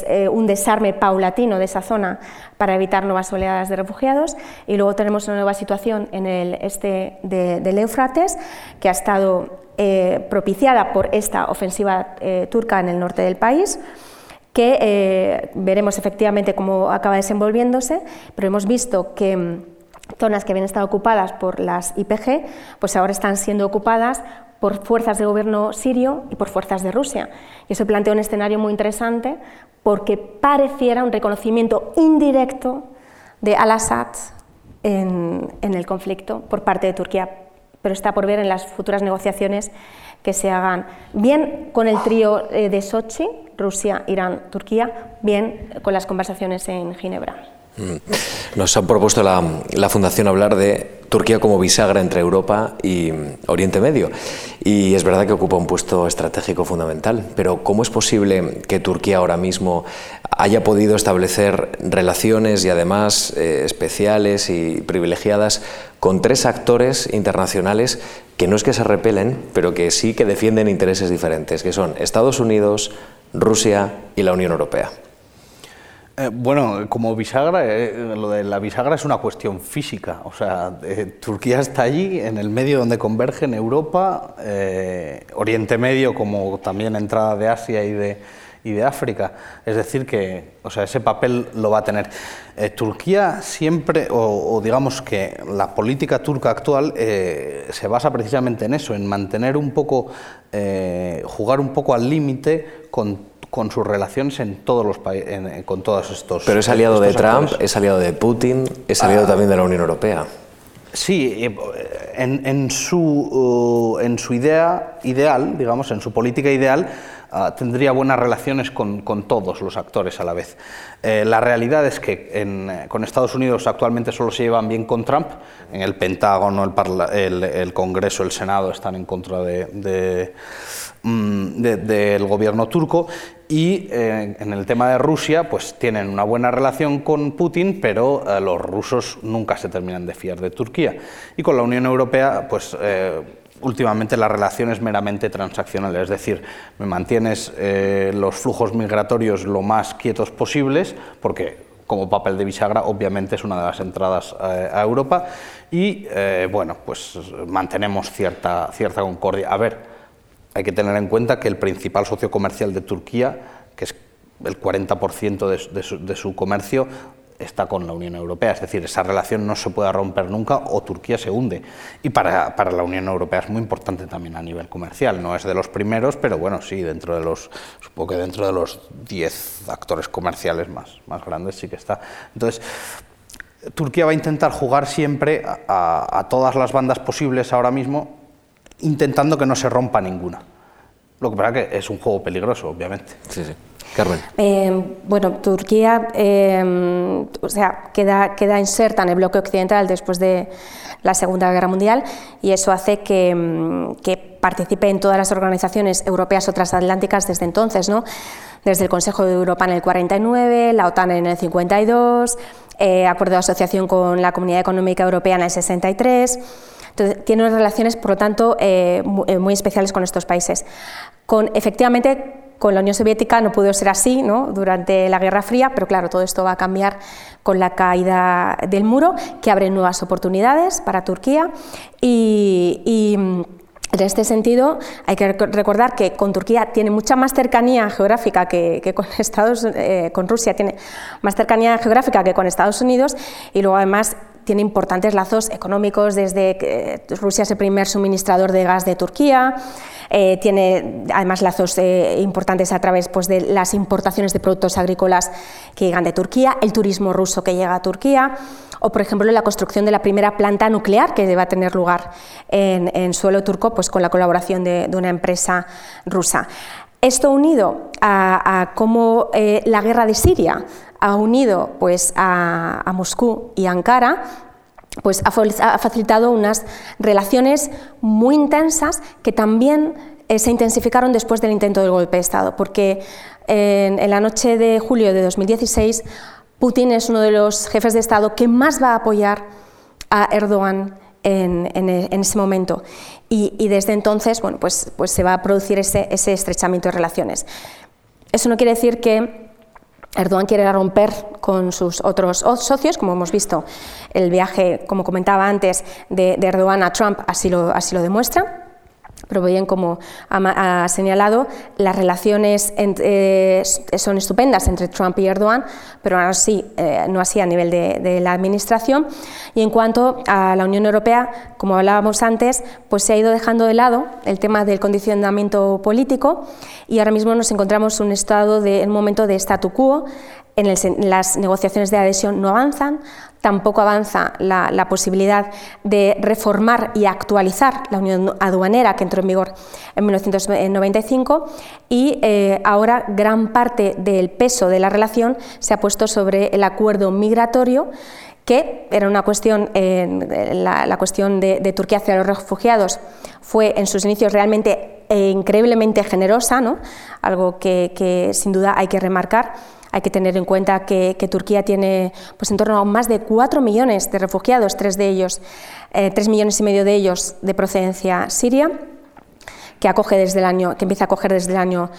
eh, un, desarme paulatino de esa zona para evitar nuevas oleadas de refugiados. Y luego tenemos una nueva situación en el este del Éufrates, que ha estado eh, propiciada por esta ofensiva eh, turca en el norte del país que veremos efectivamente cómo acaba desenvolviéndose, pero hemos visto que mm, zonas que habían estado ocupadas por las IPG, pues ahora están siendo ocupadas por fuerzas del gobierno sirio y por fuerzas de Rusia. Y eso plantea un escenario muy interesante porque pareciera un reconocimiento indirecto de al-Assad en, el conflicto por parte de Turquía, pero está por ver en las futuras negociaciones que se hagan bien con el trío eh, de Sochi, Rusia, Irán, Turquía, bien con las conversaciones en Ginebra. Mm. Nos han propuesto la, Fundación hablar de Turquía como bisagra entre Europa y Oriente Medio. Y es verdad que ocupa un puesto estratégico fundamental, pero ¿cómo es posible que Turquía ahora mismo haya podido establecer relaciones y además eh, especiales y privilegiadas con tres actores internacionales que no es que se repelen, pero que sí que defienden intereses diferentes, que son Estados Unidos, Rusia y la Unión Europea? Eh, bueno, como bisagra, eh, lo de la bisagra es una cuestión física. O sea, eh, Turquía está allí, en el medio donde convergen Europa, Oriente Medio, como también entrada de Asia y de, y de África. Es decir, que o sea, ese papel lo va a tener. Turquía siempre, o, digamos que la política turca actual se basa precisamente en eso, en mantener un poco, jugar un poco al límite con con sus relaciones en todos los países, con todos estos. Pero es aliado de Trump, es aliado de Putin, es aliado ah. también de la Unión Europea. Sí, en, en, su, uh, en su idea ideal, digamos, en su política ideal, uh, tendría buenas relaciones con, con, todos los actores a la vez. Eh, la realidad es que con Estados Unidos actualmente solo se llevan bien con Trump. En el Pentágono, el, el, Congreso, el Senado están en contra de del gobierno turco y eh, en el tema de Rusia pues tienen una buena relación con Putin pero eh, los rusos nunca se terminan de fiar de Turquía y con la Unión Europea pues eh, últimamente la relación es meramente transaccional, es decir, me mantienes los flujos migratorios lo más quietos posibles porque como papel de bisagra, obviamente es una de las entradas a Europa y bueno, pues mantenemos cierta, cierta concordia. A ver, hay que tener en cuenta que el principal socio comercial de Turquía, que es el 40% de, su, comercio, está con la Unión Europea. Es decir, esa relación no se puede romper nunca o Turquía se hunde. Y para, la Unión Europea es muy importante también a nivel comercial. No es de los primeros, pero bueno, sí, dentro de los, supongo que dentro de los 10 actores comerciales más, más grandes sí que está. Entonces, Turquía va a intentar jugar siempre a todas las bandas posibles ahora mismo intentando que no se rompa ninguna. Lo que pasa que es un juego peligroso, obviamente. Sí, sí. Carmen. Eh, bueno, Turquía eh, o sea, queda, queda inserta en el bloque occidental después de la Segunda Guerra Mundial y eso hace que, mm, que participe en todas las organizaciones europeas o transatlánticas desde entonces, ¿no? desde el Consejo de Europa en el 49, la OTAN en el 52, eh, acuerdo de asociación con la Comunidad Económica Europea en el 63 tiene unas relaciones, por lo tanto, eh, eh, muy, especiales con estos países. Con, efectivamente, con la Unión Soviética no pudo ser así ¿no? durante la Guerra Fría, pero claro, todo esto va a cambiar con la caída del muro, que abre nuevas oportunidades para Turquía y, en este sentido, hay que recordar que con Turquía tiene mucha más cercanía geográfica que, con, Estados, eh, con Rusia, tiene más cercanía geográfica que con Estados Unidos y luego además tiene importantes lazos económicos desde que Rusia es el primer suministrador de gas de Turquía, eh, tiene además lazos eh, importantes a través pues, de las importaciones de productos agrícolas que llegan de Turquía, el turismo ruso que llega a Turquía, o por ejemplo la construcción de la primera planta nuclear que va a tener lugar en, suelo turco pues, con la colaboración de, una empresa rusa. Esto unido a, cómo eh, la guerra de Siria ha unido pues, a, Moscú y Ankara, pues ha facilitado unas relaciones muy intensas que también eh, se intensificaron después del intento del golpe de Estado, porque en, la noche de julio de 2016 Putin es uno de los jefes de Estado que más va a apoyar a Erdogan en, ese momento. Y, desde entonces bueno, pues, pues se va a producir ese, ese estrechamiento de relaciones. Eso no quiere decir que Erdogan quiere romper con sus otros socios, como hemos visto, el viaje, como comentaba antes, de, Erdogan a Trump así lo, así lo demuestra. Pero bien, como ha, señalado, las relaciones eh, son estupendas entre Trump y Erdogan, pero no así, eh, no así a nivel de, la Administración. Y en cuanto a la Unión Europea, como hablábamos antes, pues se ha ido dejando de lado el tema del condicionamiento político y ahora mismo nos encontramos en un, estado de, un momento de statu quo en las negociaciones de adhesión no avanzan, tampoco avanza la, posibilidad de reformar y actualizar la unión aduanera que entró en vigor en 1995 y eh, ahora gran parte del peso de la relación se ha puesto sobre el acuerdo migratorio que era una cuestión, la, cuestión de, Turquía hacia los refugiados fue en sus inicios realmente e increíblemente generosa, ¿no? algo que sin duda hay que remarcar hay que tener en cuenta que, Turquía tiene pues, en torno a más de 4 millones de refugiados, tres de ellos, eh, millones y medio de ellos de procedencia siria que, acoge desde el año, que empieza a acoger desde el año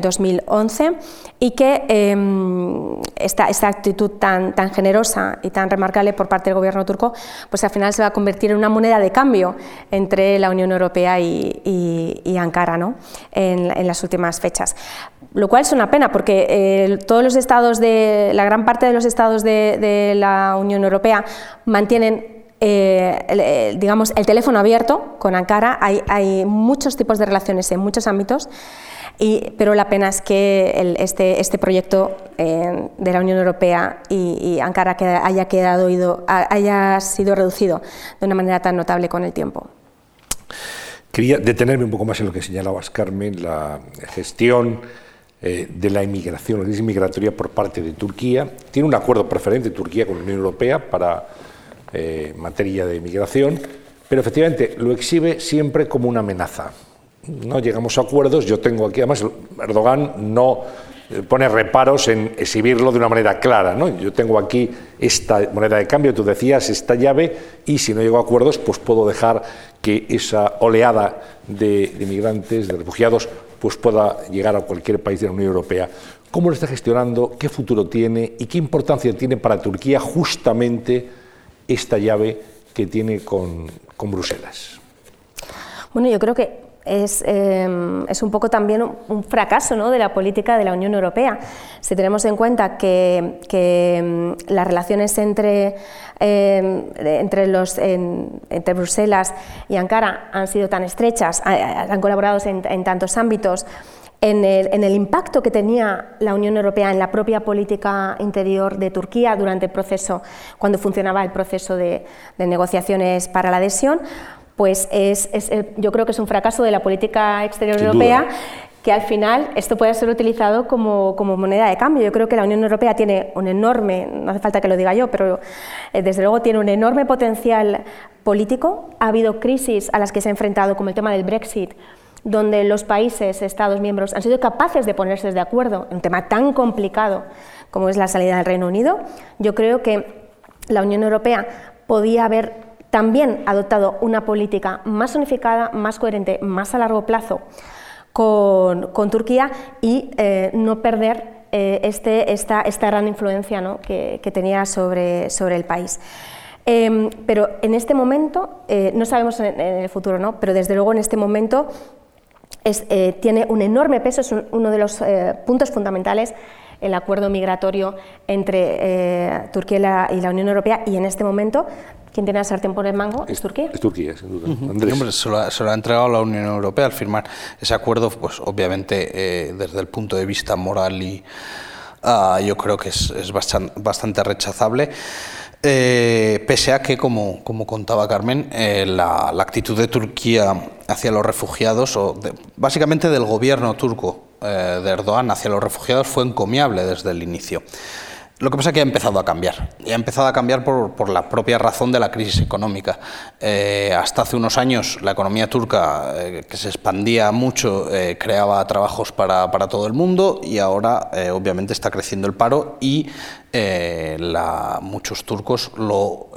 2011 eh, y que em, esta, actitud tan, tan generosa y tan remarcable por parte del gobierno turco, pues al final se va a convertir en una moneda de cambio entre la Unión Europea y, Ankara ¿no? en, las últimas fechas. Lo cual es una pena porque eh, todos los estados de, la gran parte de los estados de, la Unión Europea mantienen eh, eh, digamos, el teléfono abierto con Ankara. Hay, muchos tipos de relaciones en muchos ámbitos, y, pero la pena es que este, este, proyecto eh, de la Unión Europea y, Ankara que haya, quedado, haya sido reducido de una manera tan notable con el tiempo. Quería detenerme un poco más en lo que señalabas, Carmen, la gestión de la inmigración, la crisis migratoria por parte de Turquía. Tiene un acuerdo preferente Turquía con la Unión Europea para eh, materia de inmigración, pero efectivamente lo exhibe siempre como una amenaza. No llegamos a acuerdos, yo tengo aquí, además Erdogan no eh, pone reparos en exhibirlo de una manera clara. ¿no? Yo tengo aquí esta moneda de cambio, tú decías, esta llave, y si no llego a acuerdos, pues puedo dejar que esa oleada de, de inmigrantes, de refugiados, pues pueda llegar a cualquier país de la Unión Europea. ¿Cómo lo está gestionando? ¿Qué futuro tiene? ¿Y qué importancia tiene para Turquía justamente esta llave que tiene con, Bruselas? Bueno, yo creo que es, em, es, un poco también un, fracaso ¿no? de la política de la Unión Europea. Si tenemos en cuenta que, em, las relaciones entre, em, entre, los, entre Bruselas y Ankara han sido tan estrechas, han colaborado en, en tantos ámbitos, en el, impacto que tenía la Unión Europea en la propia política interior de Turquía durante el proceso, cuando funcionaba el proceso de, negociaciones para la adhesión, pues es, yo creo que es un fracaso de la política exterior europea que al final esto pueda ser utilizado como, moneda de cambio. Yo creo que la Unión Europea tiene un enorme, no hace falta que lo diga yo, pero eh, desde luego tiene un enorme potencial político. Ha habido crisis a las que se ha enfrentado, como el tema del Brexit, donde los países, Estados miembros, han sido capaces de ponerse de acuerdo en un tema tan complicado como es la salida del Reino Unido, yo creo que la Unión Europea podía haber también adoptado una política más unificada, más coherente, más a largo plazo con, Turquía y eh, no perder eh, este, esta, gran influencia que, tenía sobre, sobre el país. Em, pero en este momento, eh, no sabemos en, el futuro, ¿no? pero desde luego en este momento eh, tiene un enorme peso, es uno de los puntos fundamentales el acuerdo migratorio entre Turquía y la, Unión Europea y en este momento quien tiene la sartén por el mango es, Turquía. Es Turquía, sin duda. Hombre, se, lo ha, entregado la Unión Europea al firmar ese acuerdo, pues obviamente eh, desde el punto de vista moral y ah, yo creo que es, bastante, rechazable. Eh, pese a que, como, como contaba Carmen, la, actitud de Turquía hacia los refugiados, o básicamente del gobierno turco de Erdogan hacia los refugiados, fue encomiable desde el inicio. Lo que pasa es que ha empezado a cambiar, y ha empezado a cambiar por, la propia razón de la crisis económica. Eh, hasta hace unos años la economía turca, eh, que se expandía mucho, eh, creaba trabajos para, todo el mundo y ahora obviamente está creciendo el paro y muchos turcos lo,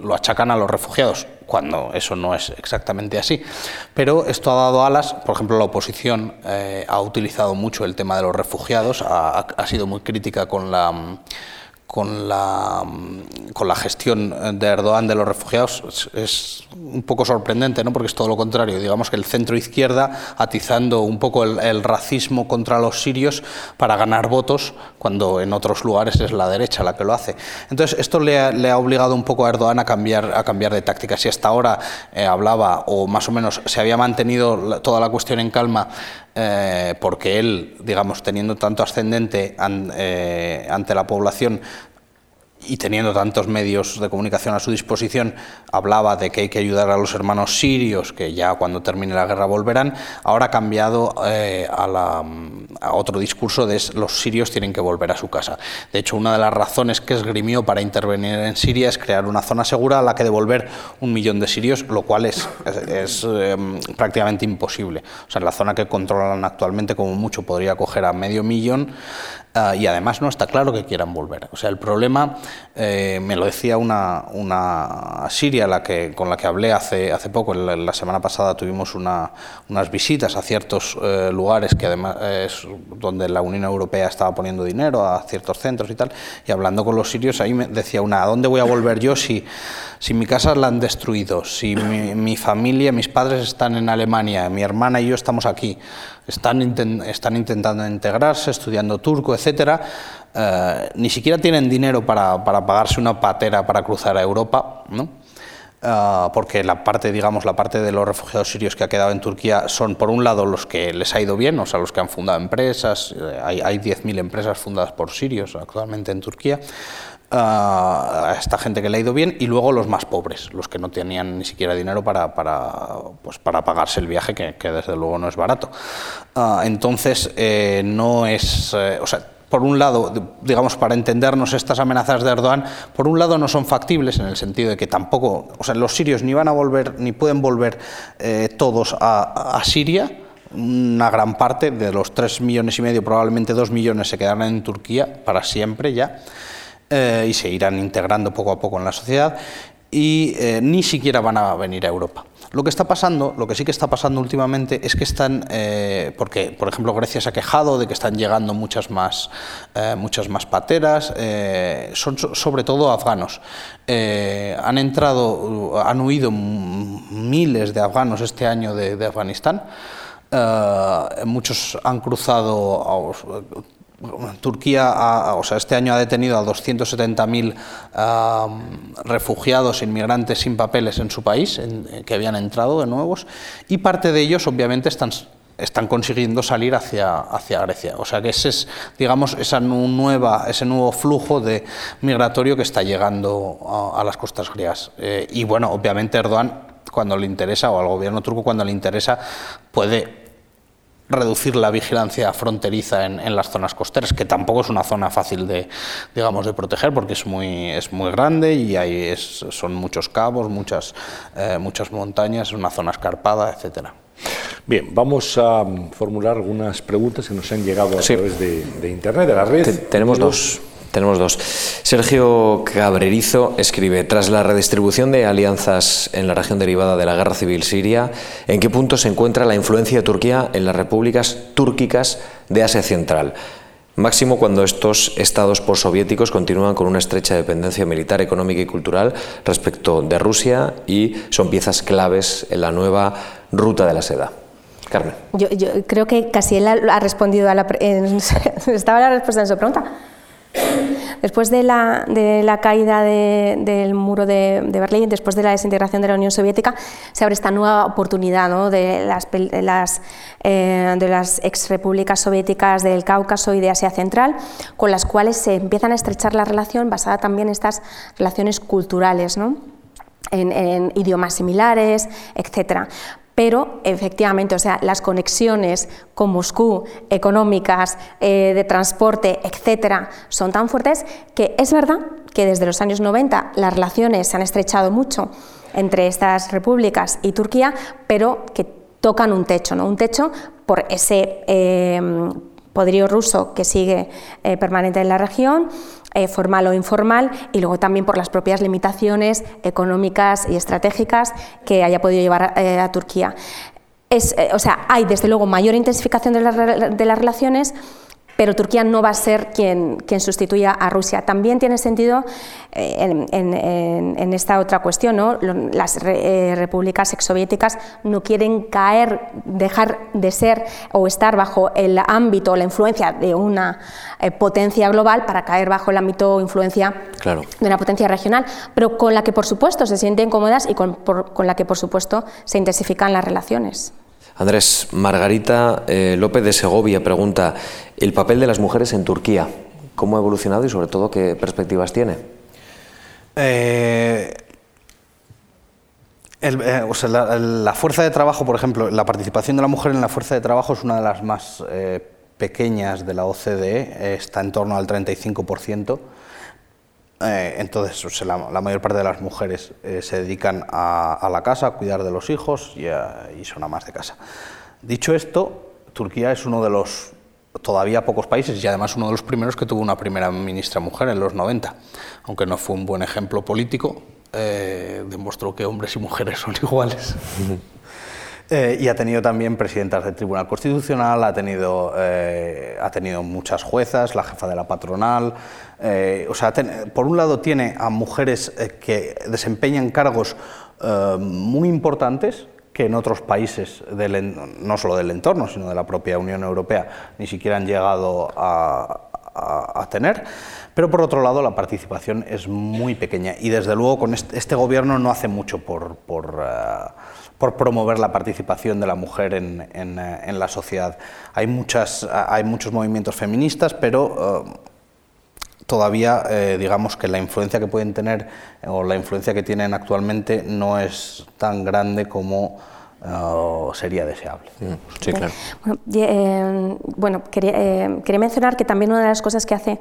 lo achacan a los refugiados cuando eso no es exactamente así. Pero esto ha dado alas, por ejemplo, la oposición eh, ha utilizado mucho el tema de los refugiados, ha sido muy crítica con la con la, con la gestión de Erdogan de los refugiados es un poco sorprendente, ¿no? porque es todo lo contrario. Digamos que el centro izquierda atizando un poco el, racismo contra los sirios para ganar votos, cuando en otros lugares es la derecha la que lo hace. Entonces, esto le ha, obligado un poco a Erdogan a cambiar, a cambiar de táctica. Si hasta ahora eh, hablaba, o más o menos se había mantenido toda la cuestión en calma, eh, porque él, digamos, teniendo tanto ascendente eh, ante la población, y teniendo tantos medios de comunicación a su disposición, hablaba de que hay que ayudar a los hermanos sirios, que ya cuando termine la guerra volverán, ahora ha cambiado eh, a, otro discurso de los sirios tienen que volver a su casa. De hecho, una de las razones que esgrimió para intervenir en Siria es crear una zona segura a la que devolver un millón de sirios, lo cual es, es, em, prácticamente imposible. O sea, en la zona que controlan actualmente, como mucho, podría acoger a medio millón Ah, y además no está claro que quieran volver. O sea, el problema, eh, me lo decía una, una siria la que, con la que hablé hace, hace poco, la, semana pasada tuvimos una, unas visitas a ciertos eh, lugares que además es donde la Unión Europea estaba poniendo dinero, a ciertos centros y tal, y hablando con los sirios, ahí me decía una, ¿a dónde voy a volver yo si, si mi casa la han destruido, si mi, mi familia, mis padres están en Alemania, mi hermana y yo estamos aquí? están, están intentando integrarse, estudiando turco, etcétera, eh, ni siquiera tienen dinero para, para, pagarse una patera para cruzar a Europa, ¿no? Eh, porque la parte, digamos, la parte de los refugiados sirios que ha quedado en Turquía son, por un lado, los que les ha ido bien, o sea, los que han fundado empresas, eh, hay, hay 10.000 empresas fundadas por sirios actualmente en Turquía, a esta gente que le ha ido bien y luego los más pobres, los que no tenían ni siquiera dinero para, para, pues para pagarse el viaje, que, desde luego no es barato. Entonces, no es. O sea, por un lado, digamos, para entendernos estas amenazas de Erdogan, por un lado no son factibles en el sentido de que tampoco, o sea, los sirios ni van a volver, ni pueden volver eh, todos a, Siria, una gran parte de los tres millones y medio, probablemente dos millones, se quedarán en Turquía para siempre ya. Eh, y se irán integrando poco a poco en la sociedad y eh, ni siquiera van a venir a Europa. Lo que está pasando, lo que sí que está pasando últimamente es que están, eh, porque por ejemplo Grecia se ha quejado de que están llegando muchas más, muchas más pateras, son sobre todo afganos. han entrado, han huido miles de afganos este año de Afganistán. muchos han cruzado Turquía, o sea, este año ha detenido a 270.000 refugiados, inmigrantes sin papeles en su país, en, que habían entrado de nuevos, y parte de ellos, obviamente, están, están consiguiendo salir hacia, hacia Grecia. O sea que ese es, digamos, ese nuevo flujo de migratorio que está llegando a, las costas griegas. Eh, y bueno, obviamente Erdogan, cuando le interesa, o al gobierno turco cuando le interesa, puede reducir la vigilancia fronteriza en, las zonas costeras, que tampoco es una zona fácil de, digamos, de proteger porque es muy, es muy grande y hay son muchos cabos, muchas, eh, muchas montañas, es una zona escarpada, etcétera. Bien, vamos a formular algunas preguntas que nos han llegado a través de, Internet, de la red. tenemos dos. Tenemos dos. Sergio Cabrerizo escribe, tras la redistribución de alianzas en la región derivada de la guerra civil siria, ¿en qué punto se encuentra la influencia de Turquía en las repúblicas túrquicas de Asia Central? Máximo cuando estos estados postsoviéticos continúan con una estrecha dependencia militar, económica y cultural respecto de Rusia y son piezas claves en la nueva ruta de la seda. Carmen. Yo, creo que casi él ha, respondido a la... estaba la respuesta en su pregunta. Después de la, de caída del muro de, Berlín, después de la desintegración de la Unión Soviética, se abre esta nueva oportunidad de las, de las, eh, de exrepúblicas soviéticas del Cáucaso y de Asia Central, con las cuales se empiezan a estrechar la relación basada también en estas relaciones culturales. En, idiomas similares, etcétera pero efectivamente, o sea, las conexiones con Moscú, económicas, eh, de transporte, etcétera, son tan fuertes que es verdad que desde los años 90 las relaciones se han estrechado mucho entre estas repúblicas y Turquía, pero que tocan un techo, ¿no? un techo por ese eh, poderío ruso que sigue eh, permanente en la región, eh, formal o informal, y luego también por las propias limitaciones económicas y estratégicas que haya podido llevar eh, a Turquía. Es, o sea, hay desde luego mayor intensificación de, de las relaciones, pero Turquía no va a ser quien, quien sustituya a Rusia. También tiene sentido eh, en, esta otra cuestión, ¿no? las eh, repúblicas exsoviéticas no quieren caer, dejar de ser o estar bajo el ámbito o la influencia de una eh, potencia global para caer bajo el ámbito o influencia de una potencia regional, pero con la que por supuesto se sienten cómodas y con la que por supuesto se intensifican las relaciones. Andrés, Margarita eh, López de Segovia pregunta, ¿el papel de las mujeres en Turquía? ¿Cómo ha evolucionado y sobre todo qué perspectivas tiene? Eh, eh, la, fuerza de trabajo, por ejemplo, la participación de la mujer en la fuerza de trabajo es una de las más pequeñas de la OCDE, está en torno al 35%. Eh, entonces, la, mayor parte de las mujeres eh, se dedican a, la casa, a cuidar de los hijos y, son amas de casa. Dicho esto, Turquía es uno de los todavía pocos países y además uno de los primeros que tuvo una primera ministra mujer en los 90, aunque no fue un buen ejemplo político, eh, demostró que hombres y mujeres son iguales. Eh, y ha tenido también presidentas del Tribunal Constitucional, ha tenido, eh, ha tenido muchas juezas, la jefa de la patronal. Eh, o sea, por un lado tiene a mujeres que desempeñan cargos muy importantes que en otros países, del, no solo del entorno, sino de la propia Unión Europea, ni siquiera han llegado a, tener. Pero por otro lado, la participación es muy pequeña y desde luego con este, este gobierno no hace mucho por, por por promover la participación de la mujer en, en, eh, la sociedad. Hay, muchas, hay muchos movimientos feministas, pero eh, todavía eh, digamos que la influencia que pueden tener o la influencia que tienen actualmente no es tan grande como sería deseable. Mm, sí, claro. Bueno, quería, quería, mencionar que también una de las cosas que hace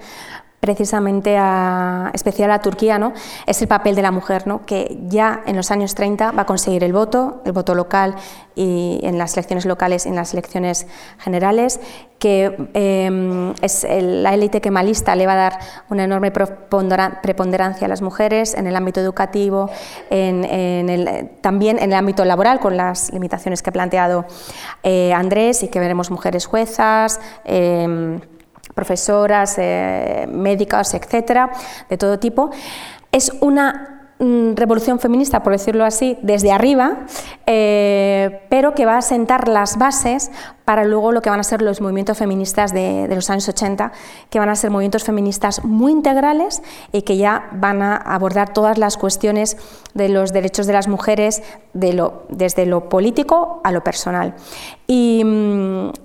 precisamente a, especial a Turquía, ¿no? es el papel de la mujer, ¿no? que ya en los años 30 va a conseguir el voto, el voto local y en las elecciones locales y en las elecciones generales, que em, es la élite kemalista le va a dar una enorme preponderancia a las mujeres en el ámbito educativo, en, el, también en el ámbito laboral, con las limitaciones que ha planteado eh, Andrés y que veremos mujeres juezas. Eh, profesoras, eh, médicas, etcétera, de todo tipo. Es una mm, revolución feminista, por decirlo así, desde arriba, eh, pero que va a sentar las bases para luego lo que van a ser los movimientos feministas de, los años 80, que van a ser movimientos feministas muy integrales y que ya van a abordar todas las cuestiones de los derechos de las mujeres de lo, desde lo político a lo personal. Y, mm,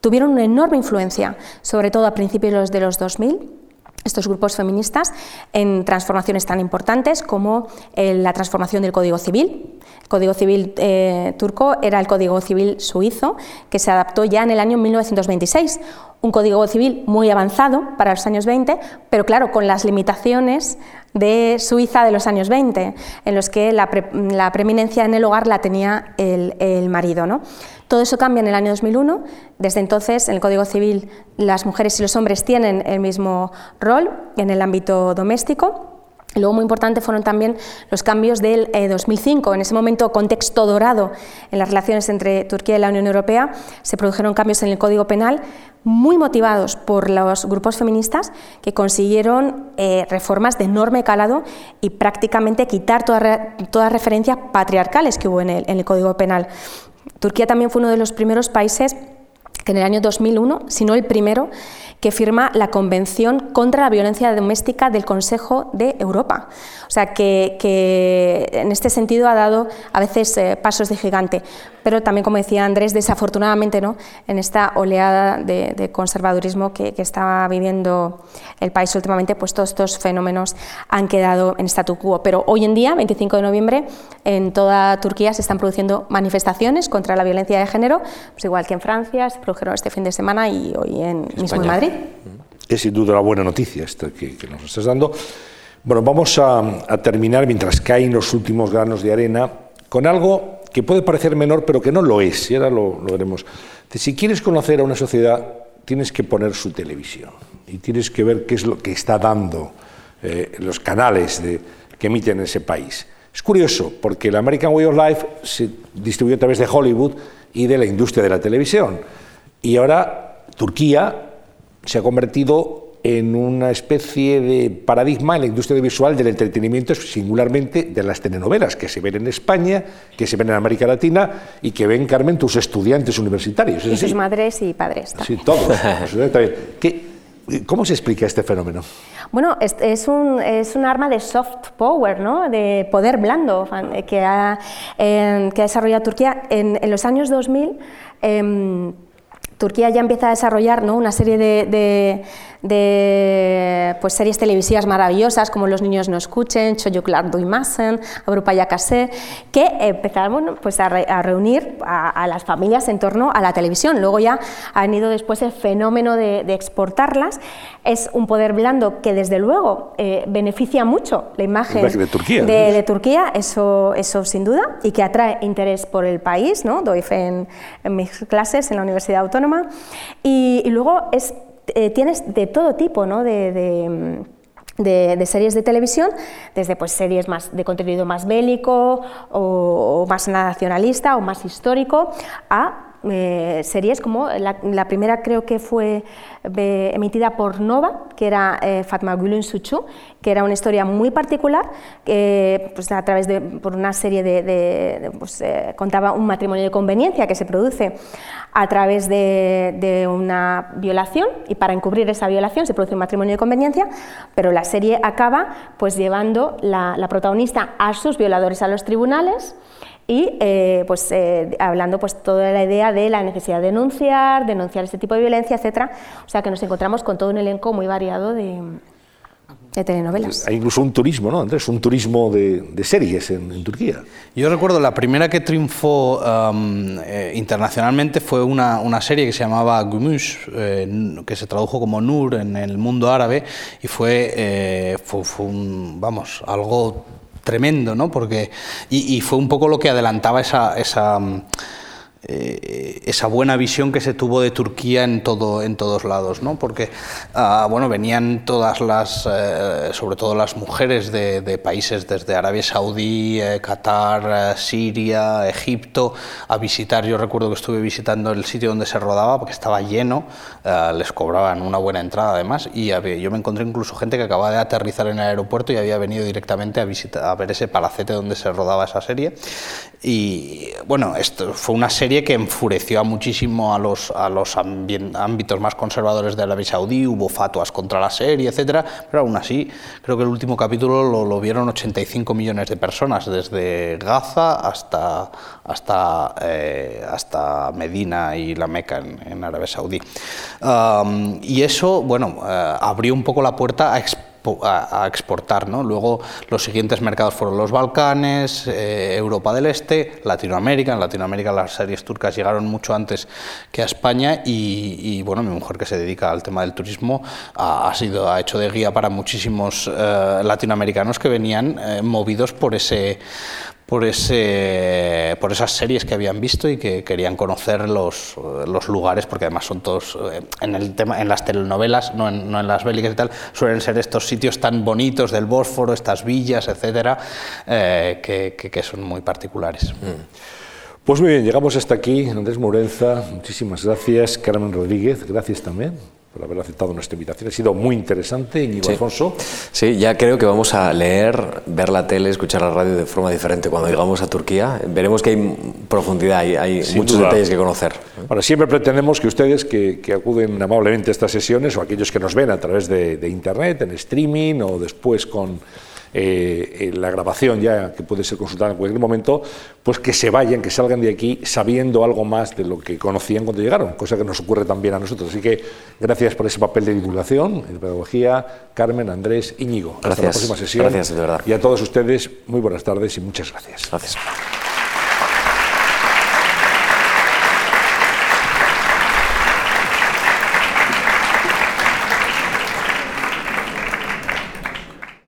tuvieron una enorme influencia, sobre todo a principios de los 2000, estos grupos feministas en transformaciones tan importantes como eh, la transformación del Código Civil. El Código Civil eh, turco era el Código Civil suizo, que se adaptó ya en el año 1926. Un Código Civil muy avanzado para los años 20, pero claro, con las limitaciones de Suiza de los años 20, en los que la, preeminencia en el hogar la tenía el, el marido. ¿no? Todo eso cambia en el año 2001. Desde entonces, en el Código Civil, las mujeres y los hombres tienen el mismo rol en el ámbito doméstico. Luego muy importante fueron también los cambios del 2005. Eh, en ese momento, contexto dorado en las relaciones entre Turquía y la Unión Europea, se produjeron cambios en el Código Penal muy motivados por los grupos feministas que consiguieron eh, reformas de enorme calado y prácticamente quitar todas las referencias patriarcales que hubo en el Código Penal. Turquía también fue uno de los primeros países que en el año 2001, si no el primero, que firma la Convención contra la Violencia Doméstica del Consejo de Europa. O sea, que, en este sentido ha dado a veces eh, pasos de gigante. Pero también, como decía Andrés, desafortunadamente, ¿no? en esta oleada de, conservadurismo que, que, está viviendo el país últimamente, pues todos estos fenómenos han quedado en statu quo. Pero hoy en día, 25 de noviembre, en toda Turquía se están produciendo manifestaciones contra la violencia de género, pues igual que en Francia, se produjeron este fin de semana y hoy en, mismo en Madrid. Es sin duda una buena noticia esta que, nos estás dando. Bueno, vamos a, terminar, mientras caen los últimos granos de arena, con algo que puede parecer menor, pero que no lo es, y ahora lo, veremos. Si quieres conocer a una sociedad, tienes que poner su televisión y tienes que ver qué es lo que está dando eh, los canales que emiten en ese país. Es curioso, porque el American Way of Life se distribuye a través de Hollywood y de la industria de la televisión. Y ahora Turquía se ha convertido en una especie de paradigma en la industria visual del entretenimiento, singularmente de las telenovelas que se ven en España, que se ven en América Latina y que ven, Carmen, tus estudiantes universitarios. y sus madres y padres. Sí, todos. ¿Cómo se explica este fenómeno? Bueno, es, un, es un arma de soft power, ¿no? de poder blando que ha, eh, que ha desarrollado Turquía en, en los años 2000. Turquía ya empieza a desarrollar ¿no? una serie de, de, pues, series televisivas maravillosas como Los niños no escuchen, Çocuklar Duymasen, Avrupaya Kase, que empezaron pues, a, reunir a, las familias en torno a la televisión. Luego ya ha venido después el fenómeno de, exportarlas. Es un poder blando que desde luego eh, beneficia mucho la imagen de Turquía, de, Turquía eso, eso sin duda, y que atrae interés por el país. ¿no? Doy fe en mis clases en la Universidad Autónoma y, luego eh, tienes de todo tipo ¿no? de, series de televisión, desde pues, series más de contenido más bélico o, más nacionalista o más histórico, a eh, series como la, primera creo que fue eh, emitida por Nova, que era eh, Fatma Gülün Suchu, que era una historia muy particular, que pues, a través de por una serie de, pues, contaba un matrimonio de conveniencia que se produce a través de, una violación y para encubrir esa violación se produce un matrimonio de conveniencia, pero la serie acaba pues llevando la, la protagonista a sus violadores a los tribunales y eh, pues, eh, hablando pues, toda la idea de la necesidad de denunciar, denunciar este tipo de violencia, etcétera. O sea que nos encontramos con todo un elenco muy variado de, telenovelas. Hay incluso un turismo, ¿no, Andrés? Un turismo de, series en, Turquía. Yo recuerdo la primera que triunfó eh, internacionalmente fue una, una, serie que se llamaba Gümüş, que se tradujo como Nur en el mundo árabe y fue, fue, fue un, vamos, algo tremendo, ¿no? Porque, y, y, fue un poco lo que adelantaba esa, esa eh, esa buena visión que se tuvo de Turquía en, todo, en todos lados, ¿no? porque ah, bueno, venían todas las, eh, sobre todo las mujeres de, países desde Arabia Saudí, eh, Qatar, Siria, Egipto, a visitar. Yo recuerdo que estuve visitando el sitio donde se rodaba porque estaba lleno, les cobraban una buena entrada además, y yo me encontré incluso gente que acababa de aterrizar en el aeropuerto y había venido directamente a, visitar, a ver ese palacete donde se rodaba esa serie. Y bueno, esto fue una serie que enfureció a muchísimo a los, a los ámbitos más conservadores de Arabia Saudí, hubo fatuas contra la serie, etcétera, pero aún así creo que el último capítulo lo, vieron 85 millones de personas, desde Gaza hasta, hasta, eh, hasta Medina y la Meca en, Arabia Saudí. y eso, bueno, eh, abrió un poco la puerta a a, exportar. ¿no? Luego los siguientes mercados fueron los Balcanes, eh, Europa del Este, Latinoamérica. En Latinoamérica las series turcas llegaron mucho antes que a España y, bueno, mi mujer que se dedica al tema del turismo ha, sido, ha hecho de guía para muchísimos eh, latinoamericanos que venían eh, movidos por ese por, ese, por esas series que habían visto y que querían conocer los, los lugares, porque además son todos, eh, en, el tema, en las telenovelas, no en, no en, las bélicas y tal, suelen ser estos sitios tan bonitos del Bósforo, estas villas, etcétera, eh, que, que, son muy particulares. Mm. Pues muy bien, llegamos hasta aquí. Andrés Morenza, muchísimas gracias. Carmen Rodríguez, gracias también. Por haber aceptado nuestra invitación. Ha sido muy interesante, Íñigo Sí. Alfonso. Sí, ya creo que vamos a leer, ver la tele, escuchar la radio de forma diferente cuando llegamos a Turquía. Veremos que hay profundidad, hay, hay muchos duda. detalles que conocer. Ahora, siempre pretendemos que ustedes que, que acuden amablemente a estas sesiones o aquellos que nos ven a través de, de Internet, en streaming o después con eh, eh, la grabación ya que puede ser consultada en cualquier momento, pues que se vayan, que salgan de aquí sabiendo algo más de lo que conocían cuando llegaron, cosa que nos ocurre también a nosotros. Así que gracias por ese papel de divulgación, de pedagogía, Carmen, Andrés, Íñigo. Hasta la Gracias. próxima sesión. Gracias, de verdad. Y a todos ustedes, muy buenas tardes y muchas gracias. Gracias.